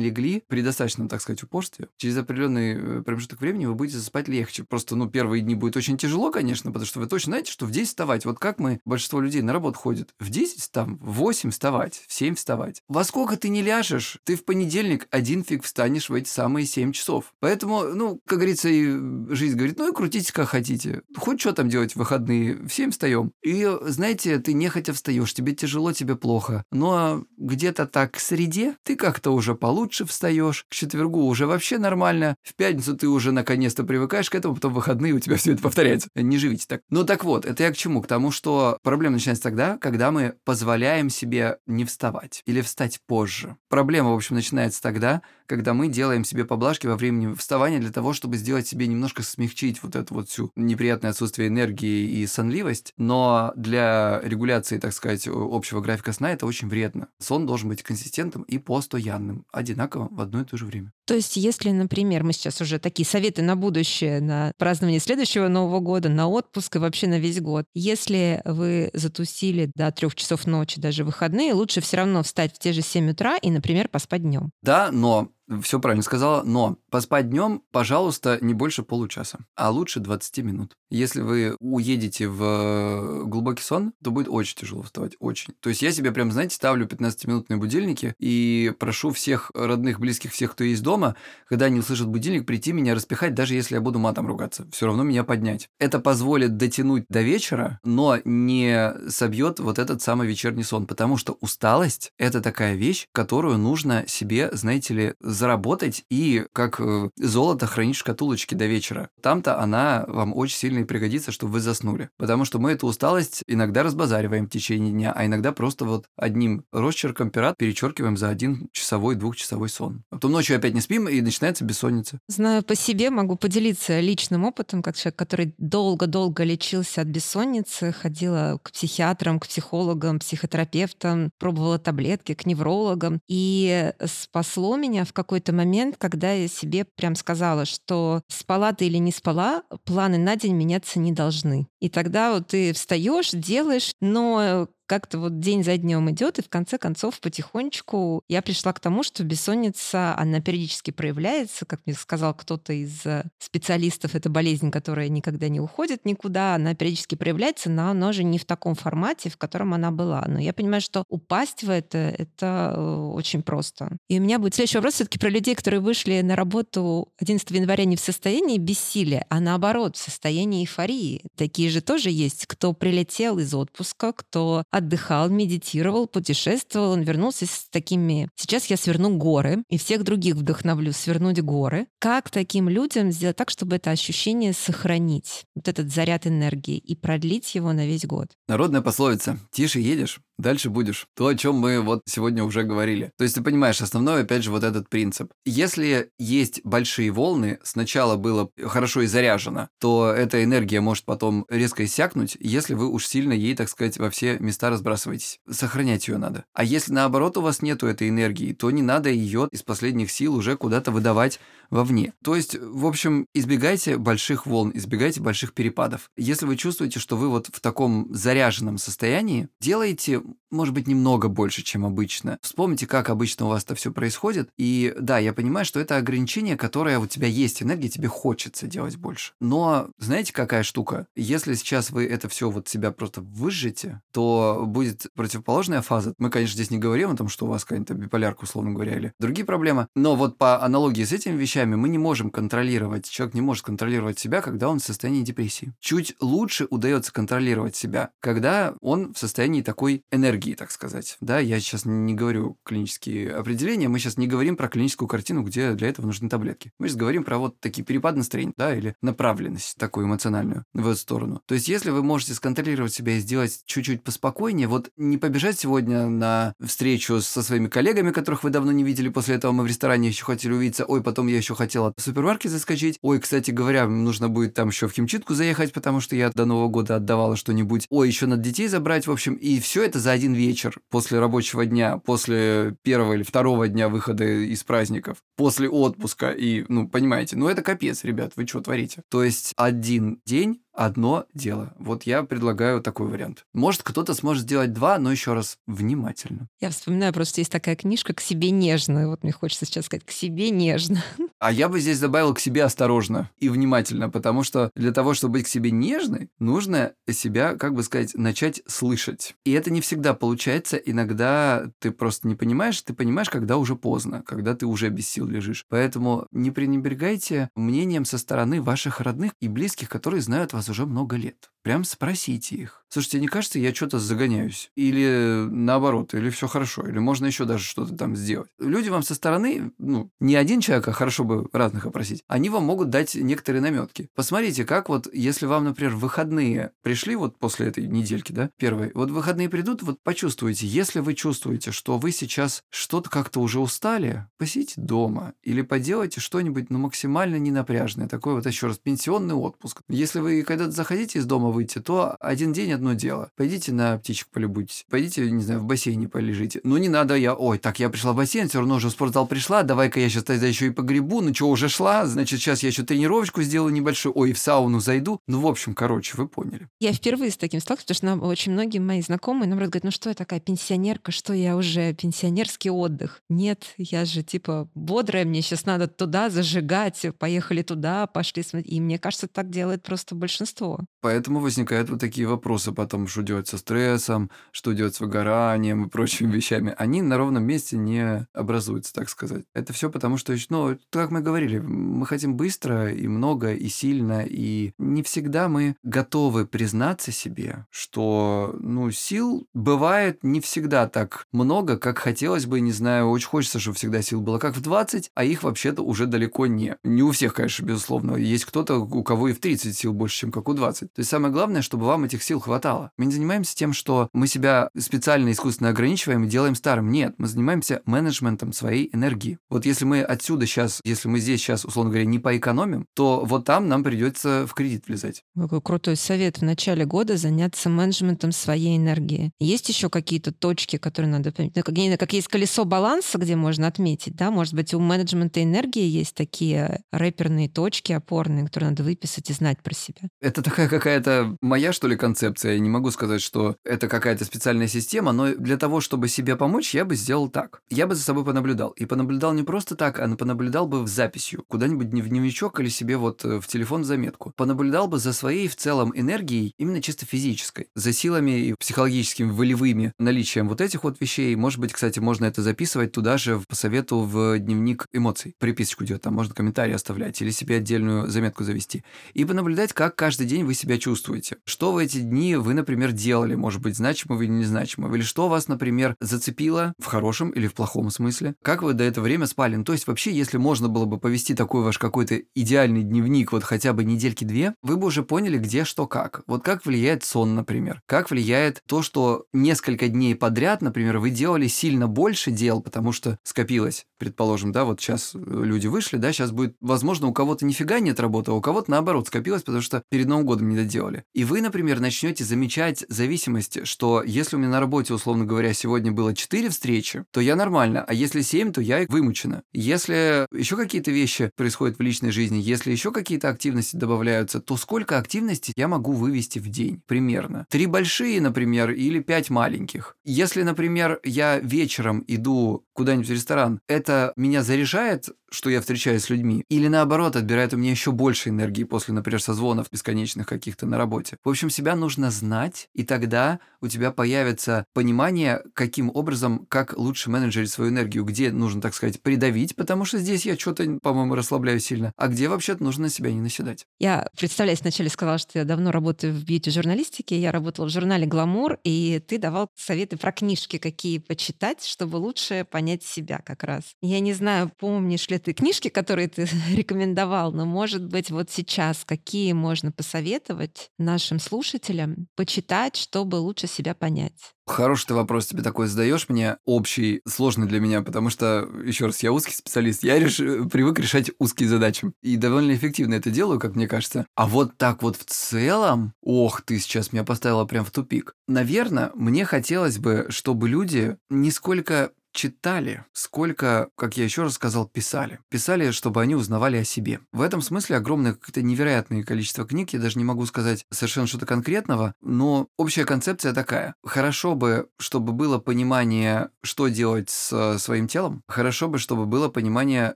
легли, при достаточном, так сказать, упорстве, через определенный э, промежуток времени вы будете спать легче. Просто, ну, первые дни будет очень тяжело, конечно, потому что вы точно знаете, что в 10 вставать. Вот как мы, большинство людей на работу ходят, в 10 там, в 8 вставать, в 7 вставать. Во сколько ты не ляжешь, ты в понедельник один фиг встанешь в эти самые 7 часов. Поэтому, ну, как говорится, и жизнь говорит, ну и крутите как хотите. Хоть что там делать в выходные? В 7 встаем. И, знаете, ты нехотя встаешь, тебе тяжело, тебе плохо. Но где-то так к среде ты как-то уже получше встаешь, к четвергу уже вообще нормально, в пятницу ты уже наконец-то привыкаешь к этому, потом выходные у тебя все это повторяется. Не живите так. Ну так вот, это я к чему? К тому, что проблема начинается тогда, когда мы позволяем себе не вставать или встать позже. Проблема, в общем, начинается тогда, когда мы делаем себе поблажки во времени вставания для того, чтобы сделать себе немножко смягчить вот эту вот всю неприятное отсутствие энергии и сонливость, но для регуляции, так сказать, общего графика сна это очень вредно. Сон должен быть консистентным и постоянным, одинаковым в одно и то же время. То есть, если, например, мы сейчас уже такие советы на будущее, на празднование следующего Нового года, на отпуск и вообще на весь год, если вы затусили до трех часов ночи, даже выходные, лучше все равно встать в те же 7 утра и, например, поспать днем. Да, но все правильно сказала, но поспать днем, пожалуйста, не больше получаса, а лучше 20 минут. Если вы уедете в э, глубокий сон, то будет очень тяжело вставать, очень. То есть я себе прям, знаете, ставлю 15-минутные будильники и прошу всех родных, близких, всех, кто есть дома, когда они услышат будильник, прийти меня распихать, даже если я буду матом ругаться. Все равно меня поднять. Это позволит дотянуть до вечера, но не собьет вот этот самый вечерний сон, потому что усталость – это такая вещь, которую нужно себе, знаете ли, заработать и как э, золото хранить в шкатулочке до вечера. Там-то она вам очень сильно и пригодится, чтобы вы заснули. Потому что мы эту усталость иногда разбазариваем в течение дня, а иногда просто вот одним росчерком пера перечеркиваем за один часовой, двухчасовой сон. А потом ночью опять не спим, и начинается бессонница. Знаю по себе, могу поделиться личным опытом, как человек, который долго-долго лечился от бессонницы, ходила к психиатрам, к психологам, психотерапевтам, пробовала таблетки, к неврологам. И спасло меня в какой какой-то момент, когда я себе прям сказала, что спала ты или не спала, планы на день меняться не должны. И тогда вот ты встаешь, делаешь, но как-то вот день за днем идет, и в конце концов потихонечку я пришла к тому, что бессонница, она периодически проявляется, как мне сказал кто-то из э, специалистов, это болезнь, которая никогда не уходит никуда, она периодически проявляется, но она же не в таком формате, в котором она была. Но я понимаю, что упасть в это, это э, очень просто. И у меня будет следующий вопрос все-таки про людей, которые вышли на работу 11 января не в состоянии бессилия, а наоборот, в состоянии эйфории. Такие же тоже есть, кто прилетел из отпуска, кто отдыхал, медитировал, путешествовал, он вернулся с такими «сейчас я сверну горы» и всех других вдохновлю свернуть горы. Как таким людям сделать так, чтобы это ощущение сохранить, вот этот заряд энергии и продлить его на весь год? Народная пословица «тише едешь, дальше будешь». То, о чем мы вот сегодня уже говорили. То есть ты понимаешь, основной, опять же, вот этот принцип. Если есть большие волны, сначала было хорошо и заряжено, то эта энергия может потом резко иссякнуть, если вы уж сильно ей, так сказать, во все места разбрасываетесь. Сохранять ее надо. А если наоборот у вас нету этой энергии, то не надо ее из последних сил уже куда-то выдавать вовне. То есть, в общем, избегайте больших волн, избегайте больших перепадов. Если вы чувствуете, что вы вот в таком заряженном состоянии, делайте, может быть, немного больше, чем обычно. Вспомните, как обычно у вас это все происходит. И да, я понимаю, что это ограничение, которое у тебя есть энергия, тебе хочется делать больше. Но знаете, какая штука? Если сейчас вы это все вот себя просто выжжете, то будет противоположная фаза. Мы, конечно, здесь не говорим о том, что у вас какая-то биполярка, условно говоря, или другие проблемы. Но вот по аналогии с этими вещами мы не можем контролировать, человек не может контролировать себя, когда он в состоянии депрессии. Чуть лучше удается контролировать себя, когда он в состоянии такой энергии, так сказать. Да, я сейчас не говорю клинические определения, мы сейчас не говорим про клиническую картину, где для этого нужны таблетки. Мы сейчас говорим про вот такие перепады настроения, да, или направленность такую эмоциональную в эту сторону. То есть, если вы можете сконтролировать себя и сделать чуть-чуть поспокойнее, вот не побежать сегодня на встречу со своими коллегами, которых вы давно не видели, после этого мы в ресторане еще хотели увидеться, ой, потом я еще хотела в супермаркет заскочить, ой, кстати говоря, нужно будет там еще в химчитку заехать, потому что я до Нового года отдавала что-нибудь, ой, еще надо детей забрать, в общем, и все это за один вечер. После рабочего дня, после первого или второго дня выхода из праздников, после отпуска, и, ну, понимаете, ну это капец, ребят, вы что творите? То есть один день одно дело. Вот я предлагаю такой вариант. Может, кто-то сможет сделать два, но еще раз внимательно. Я вспоминаю, просто есть такая книжка «К себе нежно». Вот мне хочется сейчас сказать «К себе нежно». А я бы здесь добавил к себе осторожно и внимательно, потому что для того, чтобы быть к себе нежной, нужно себя, как бы сказать, начать слышать. И это не всегда получается. Иногда ты просто не понимаешь, ты понимаешь, когда уже поздно, когда ты уже без сил лежишь. Поэтому не пренебрегайте мнением со стороны ваших родных и близких, которые знают вас уже много лет. Прям спросите их. Слушайте, не кажется, я что-то загоняюсь? Или наоборот, или все хорошо, или можно еще даже что-то там сделать. Люди вам со стороны, ну, не один человек, а хорошо бы разных опросить, они вам могут дать некоторые наметки. Посмотрите, как вот, если вам, например, выходные пришли вот после этой недельки, да, первой, вот выходные придут, вот почувствуйте, если вы чувствуете, что вы сейчас что-то как-то уже устали, посидите дома или поделайте что-нибудь, ну, максимально ненапряжное, такой вот еще раз пенсионный отпуск. Если вы когда-то заходите из дома выйти, то один день одно дело. Пойдите на птичек полюбуйтесь. Пойдите, не знаю, в бассейне полежите. Ну, не надо я, ой, так я пришла в бассейн, все равно уже в спортзал пришла, давай-ка я сейчас тогда еще и погребу, ну что, уже шла, значит, сейчас я еще тренировочку сделаю небольшую, ой, в сауну зайду. Ну, в общем, короче, вы поняли. Я впервые с таким сталкиваюсь, потому что нам, очень многие мои знакомые, наоборот, говорят, ну что я такая пенсионерка, что я уже пенсионерский отдых. Нет, я же типа бодрая, мне сейчас надо туда зажигать, поехали туда, пошли смотреть. И мне кажется, так делает просто большинство. Поэтому возникают вот такие вопросы потом, что делать со стрессом, что делать с выгоранием и прочими вещами. Они на ровном месте не образуются, так сказать. Это все потому, что, ну, как мы говорили, мы хотим быстро и много, и сильно, и не всегда мы готовы признаться себе, что, ну, сил бывает не всегда так много, как хотелось бы, не знаю, очень хочется, чтобы всегда сил было как в 20, а их вообще-то уже далеко не. Не у всех, конечно, безусловно. Есть кто-то, у кого и в 30 сил больше, чем как у 20. То есть самое главное, чтобы вам этих сил хватало. Мы не занимаемся тем, что мы себя специально искусственно ограничиваем и делаем старым. Нет, мы занимаемся менеджментом своей энергии. Вот если мы отсюда сейчас, если мы здесь сейчас, условно говоря, не поэкономим, то вот там нам придется в кредит влезать. Какой крутой совет в начале года заняться менеджментом своей энергии. Есть еще какие-то точки, которые надо поменять? Ну, как есть колесо баланса, где можно отметить, да? Может быть, у менеджмента энергии есть такие рэперные точки опорные, которые надо выписать и знать про себя. Это такая какая-то моя, что ли, концепция. Я не могу сказать, что это какая-то специальная система, но для того, чтобы себе помочь, я бы сделал так. Я бы за собой понаблюдал. И понаблюдал не просто так, а понаблюдал бы в записью. Куда-нибудь в дневничок или себе вот э, в телефон заметку. Понаблюдал бы за своей в целом энергией, именно чисто физической. За силами и психологическими, волевыми наличием вот этих вот вещей. Может быть, кстати, можно это записывать туда же по совету в дневник эмоций. Приписочку делать, там можно комментарии оставлять или себе отдельную заметку завести. И понаблюдать, как каждый день вы себя чувствуете. Что в эти дни вы, например, делали, может быть, значимо вы или незначимо, или что вас, например, зацепило в хорошем или в плохом смысле, как вы до этого время спали. Ну, то есть вообще, если можно было бы повести такой ваш какой-то идеальный дневник, вот хотя бы недельки-две, вы бы уже поняли, где что как. Вот как влияет сон, например. Как влияет то, что несколько дней подряд, например, вы делали сильно больше дел, потому что скопилось, предположим, да, вот сейчас люди вышли, да, сейчас будет, возможно, у кого-то нифига нет работы, а у кого-то наоборот скопилось, потому что перед Новым годом не доделали. И вы, например, начнете замечать зависимости, что если у меня на работе, условно говоря, сегодня было 4 встречи, то я нормально, а если 7, то я вымучена. Если еще какие-то вещи происходят в личной жизни, если еще какие-то активности добавляются, то сколько активностей я могу вывести в день примерно? Три большие, например, или пять маленьких. Если, например, я вечером иду куда-нибудь в ресторан, это меня заряжает, что я встречаюсь с людьми, или наоборот, отбирает у меня еще больше энергии после, например, созвонов бесконечных каких-то на работе. В общем, себя нужно знать, и тогда у тебя появится понимание, каким образом, как лучше менеджерить свою энергию, где нужно, так сказать, придавить, потому что здесь я что-то, по-моему, расслабляю сильно, а где вообще-то нужно себя не наседать. Я, представляюсь, вначале сказала, что я давно работаю в бьюти-журналистике, я работала в журнале «Гламур», и ты давал советы про книжки, какие почитать, чтобы лучше понять себя как раз. Я не знаю, помнишь ли ты книжки, которые ты рекомендовал, но, может быть, вот сейчас какие можно посоветовать нашим слушателям почитать, чтобы лучше себя понять? Хороший ты вопрос тебе такой задаешь мне, общий, сложный для меня, потому что, еще раз, я узкий специалист, я реш... привык решать узкие задачи. И довольно эффективно это делаю, как мне кажется. А вот так вот в целом, ох, ты сейчас меня поставила прям в тупик. Наверное, мне хотелось бы, чтобы люди не сколько читали, сколько, как я еще раз сказал, писали. Писали, чтобы они узнавали о себе. В этом смысле огромное какое-то невероятное количество книг, я даже не могу сказать совершенно что-то конкретного, но общая концепция такая. Хорошо бы, чтобы было понимание, что делать с своим телом, хорошо бы, чтобы было понимание,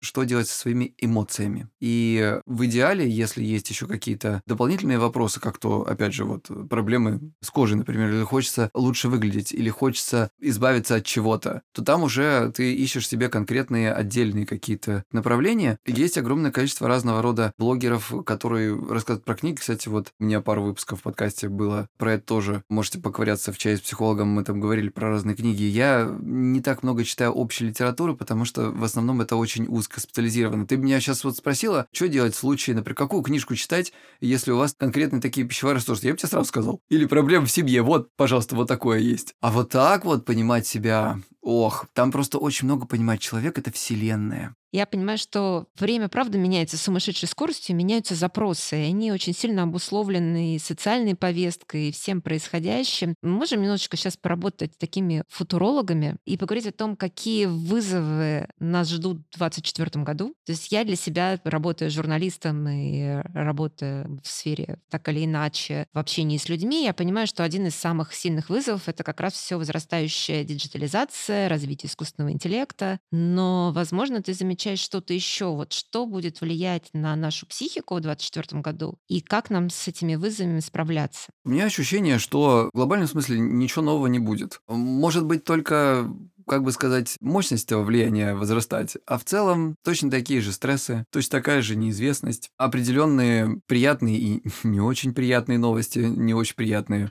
что делать со своими эмоциями. И в идеале, если есть еще какие-то дополнительные вопросы, как то, опять же, вот проблемы с кожей, например, или хочется лучше выглядеть, или хочется избавиться от чего-то, то там уже ты ищешь себе конкретные отдельные какие-то направления. Есть огромное количество разного рода блогеров, которые рассказывают про книги. Кстати, вот у меня пару выпусков в подкасте было про это тоже. Можете поковыряться в чае с психологом, мы там говорили про разные книги. Я не так много читаю общей литературы, потому что в основном это очень узко специализировано. Ты меня сейчас вот спросила, что делать в случае, например, какую книжку читать, если у вас конкретно такие пищевые расстройства. Я бы тебе сразу сказал. Или проблемы в семье. Вот, пожалуйста, вот такое есть. А вот так вот понимать себя, ох, там просто очень много понимать. Человек — это вселенная. Я понимаю, что время, правда, меняется с сумасшедшей скоростью, меняются запросы, и они очень сильно обусловлены социальной повесткой, и всем происходящим. Мы можем немножечко сейчас поработать с такими футурологами и поговорить о том, какие вызовы нас ждут в 2024 году. То есть я для себя, работаю журналистом и работаю в сфере так или иначе в общении с людьми, я понимаю, что один из самых сильных вызовов — это как раз все возрастающая диджитализация, развитие искусственного интеллекта. Но, возможно, ты замечаешь замечаешь что-то еще, вот что будет влиять на нашу психику в 2024 году и как нам с этими вызовами справляться? У меня ощущение, что в глобальном смысле ничего нового не будет. Может быть, только как бы сказать, мощность этого влияния возрастать. А в целом точно такие же стрессы, точно такая же неизвестность, определенные приятные и не очень приятные новости, не очень приятные,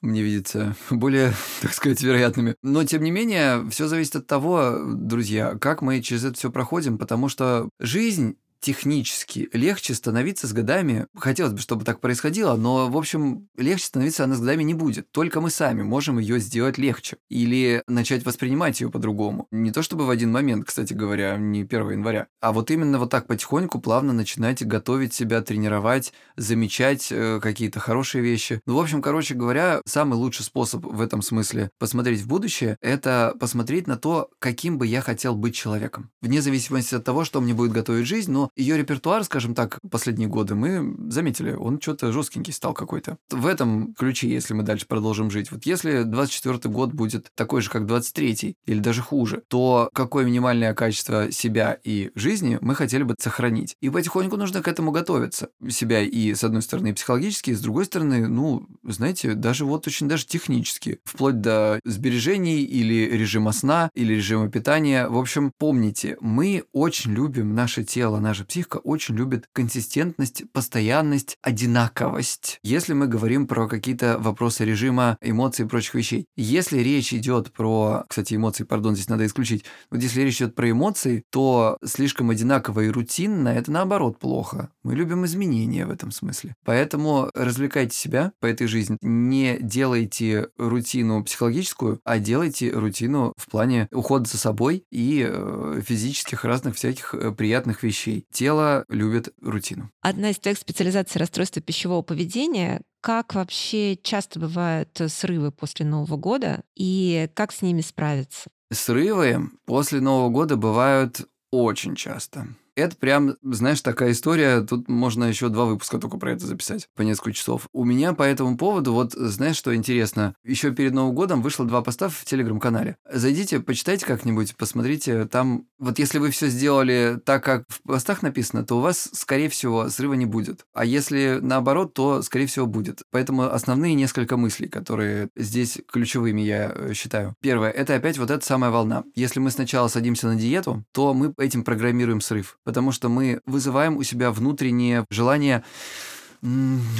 мне видится, более, так сказать, вероятными. Но, тем не менее, все зависит от того, друзья, как мы через это все проходим, потому что жизнь технически легче становиться с годами. Хотелось бы, чтобы так происходило, но, в общем, легче становиться она с годами не будет. Только мы сами можем ее сделать легче. Или начать воспринимать ее по-другому. Не то чтобы в один момент, кстати говоря, не 1 января, а вот именно вот так потихоньку, плавно начинать готовить себя, тренировать, замечать э, какие-то хорошие вещи. Ну, в общем, короче говоря, самый лучший способ в этом смысле посмотреть в будущее, это посмотреть на то, каким бы я хотел быть человеком. Вне зависимости от того, что мне будет готовить жизнь, но ее репертуар, скажем так, последние годы мы заметили, он что-то жесткенький стал какой-то. В этом ключе, если мы дальше продолжим жить. Вот если 24 год будет такой же, как 23 или даже хуже, то какое минимальное качество себя и жизни мы хотели бы сохранить. И потихоньку нужно к этому готовиться. Себя и, с одной стороны, психологически, и с другой стороны, ну, знаете, даже вот очень даже технически. Вплоть до сбережений или режима сна, или режима питания. В общем, помните, мы очень любим наше тело, наш наша психика очень любит консистентность, постоянность, одинаковость. Если мы говорим про какие-то вопросы режима, эмоций и прочих вещей. Если речь идет про... Кстати, эмоции, пардон, здесь надо исключить. Вот если речь идет про эмоции, то слишком одинаково и рутинно – это наоборот плохо. Мы любим изменения в этом смысле. Поэтому развлекайте себя по этой жизни. Не делайте рутину психологическую, а делайте рутину в плане ухода за собой и э, физических разных всяких э, приятных вещей. Тело любит рутину. Одна из твоих специализаций расстройства пищевого поведения как вообще часто бывают срывы после Нового года и как с ними справиться? Срывы после Нового года бывают очень часто. Это прям, знаешь, такая история, тут можно еще два выпуска только про это записать, по несколько часов. У меня по этому поводу, вот, знаешь, что интересно, еще перед Новым годом вышло два поста в Телеграм-канале. Зайдите, почитайте как-нибудь, посмотрите, там, вот если вы все сделали так, как в постах написано, то у вас, скорее всего, срыва не будет. А если наоборот, то, скорее всего, будет. Поэтому основные несколько мыслей, которые здесь ключевыми я э, считаю. Первое, это опять вот эта самая волна. Если мы сначала садимся на диету, то мы этим программируем срыв потому что мы вызываем у себя внутреннее желание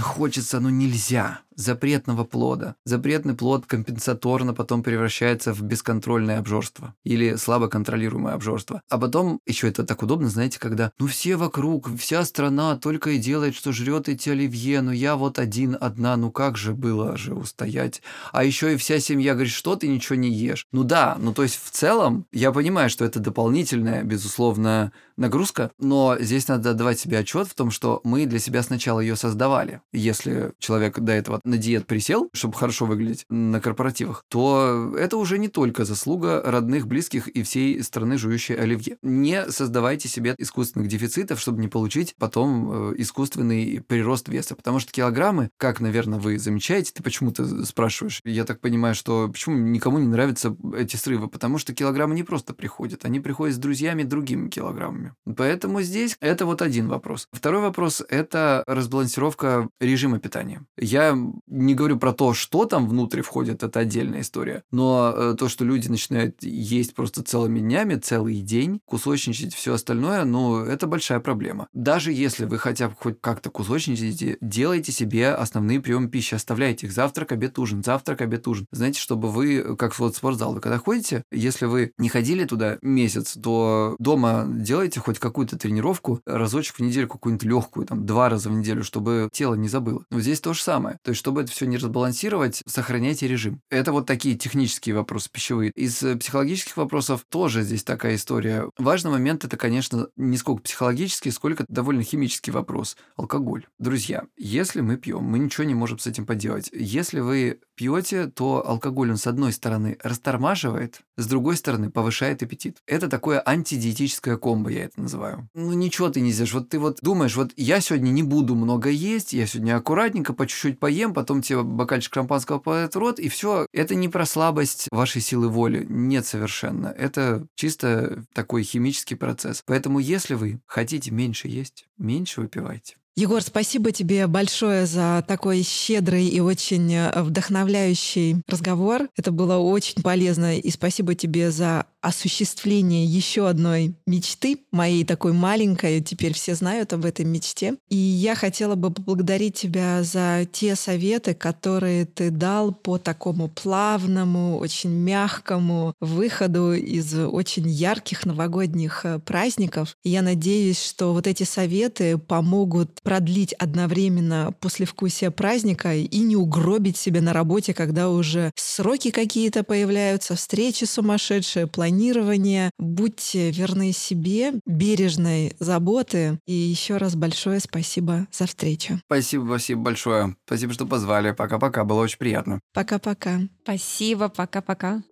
хочется, но нельзя запретного плода. Запретный плод компенсаторно потом превращается в бесконтрольное обжорство или слабо контролируемое обжорство. А потом еще это так удобно, знаете, когда ну все вокруг, вся страна только и делает, что жрет эти оливье, но я вот один, одна, ну как же было же устоять. А еще и вся семья говорит, что ты ничего не ешь. Ну да, ну то есть в целом я понимаю, что это дополнительная, безусловно, нагрузка, но здесь надо давать себе отчет в том, что мы для себя сначала ее создавали. Если человек до этого на диет присел, чтобы хорошо выглядеть на корпоративах, то это уже не только заслуга родных, близких и всей страны жующей оливье. Не создавайте себе искусственных дефицитов, чтобы не получить потом э, искусственный прирост веса. Потому что килограммы, как, наверное, вы замечаете, ты почему-то спрашиваешь, я так понимаю, что почему никому не нравятся эти срывы? Потому что килограммы не просто приходят, они приходят с друзьями другими килограммами. Поэтому здесь это вот один вопрос. Второй вопрос – это разбалансировка режима питания. Я не говорю про то, что там внутрь входит, это отдельная история. Но э, то, что люди начинают есть просто целыми днями, целый день, кусочничать все остальное, ну, это большая проблема. Даже если вы хотя бы хоть как-то кусочничаете, делайте себе основные приемы пищи, оставляйте их завтрак, обед, ужин, завтрак, обед, ужин. Знаете, чтобы вы, как вот спортзал, вы когда ходите, если вы не ходили туда месяц, то дома делайте хоть какую-то тренировку, разочек в неделю какую-нибудь легкую, там, два раза в неделю, чтобы тело не забыло. Но здесь то же самое. То есть, чтобы это все не разбалансировать, сохраняйте режим. Это вот такие технические вопросы пищевые. Из э, психологических вопросов тоже здесь такая история. Важный момент это, конечно, не сколько психологический, сколько довольно химический вопрос. Алкоголь. Друзья, если мы пьем, мы ничего не можем с этим поделать. Если вы пьете, то алкоголь, он с одной стороны растормаживает, с другой стороны повышает аппетит. Это такое антидиетическое комбо, я это называю. Ну ничего ты не сделаешь. Вот ты вот думаешь, вот я сегодня не буду много есть, я сегодня аккуратненько по чуть-чуть поем, потом тебе бокальчик шампанского поет рот, и все. Это не про слабость вашей силы воли. Нет совершенно. Это чисто такой химический процесс. Поэтому если вы хотите меньше есть, меньше выпивайте. Егор, спасибо тебе большое за такой щедрый и очень э, вдохновляющий разговор. Это было очень полезно. И спасибо тебе за осуществление еще одной мечты, моей такой маленькой, теперь все знают об этой мечте. И я хотела бы поблагодарить тебя за те советы, которые ты дал по такому плавному, очень мягкому выходу из очень ярких новогодних э, праздников. И я надеюсь, что вот эти советы помогут продлить одновременно послевкусие праздника и не угробить себя на работе, когда уже сроки какие-то появляются, встречи сумасшедшие, планирование. Будьте верны себе, бережной заботы. И еще раз большое спасибо за встречу. Спасибо, спасибо большое. Спасибо, что позвали. Пока-пока. Было очень приятно. Пока-пока. Спасибо. Пока-пока.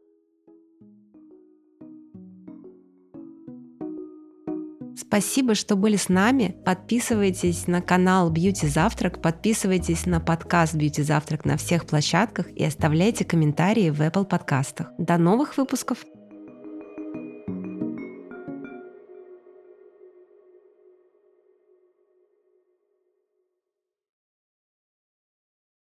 Спасибо, что были с нами. Подписывайтесь на канал Beauty Завтрак, подписывайтесь на подкаст Beauty Завтрак на всех площадках и оставляйте комментарии в Apple подкастах. До новых выпусков!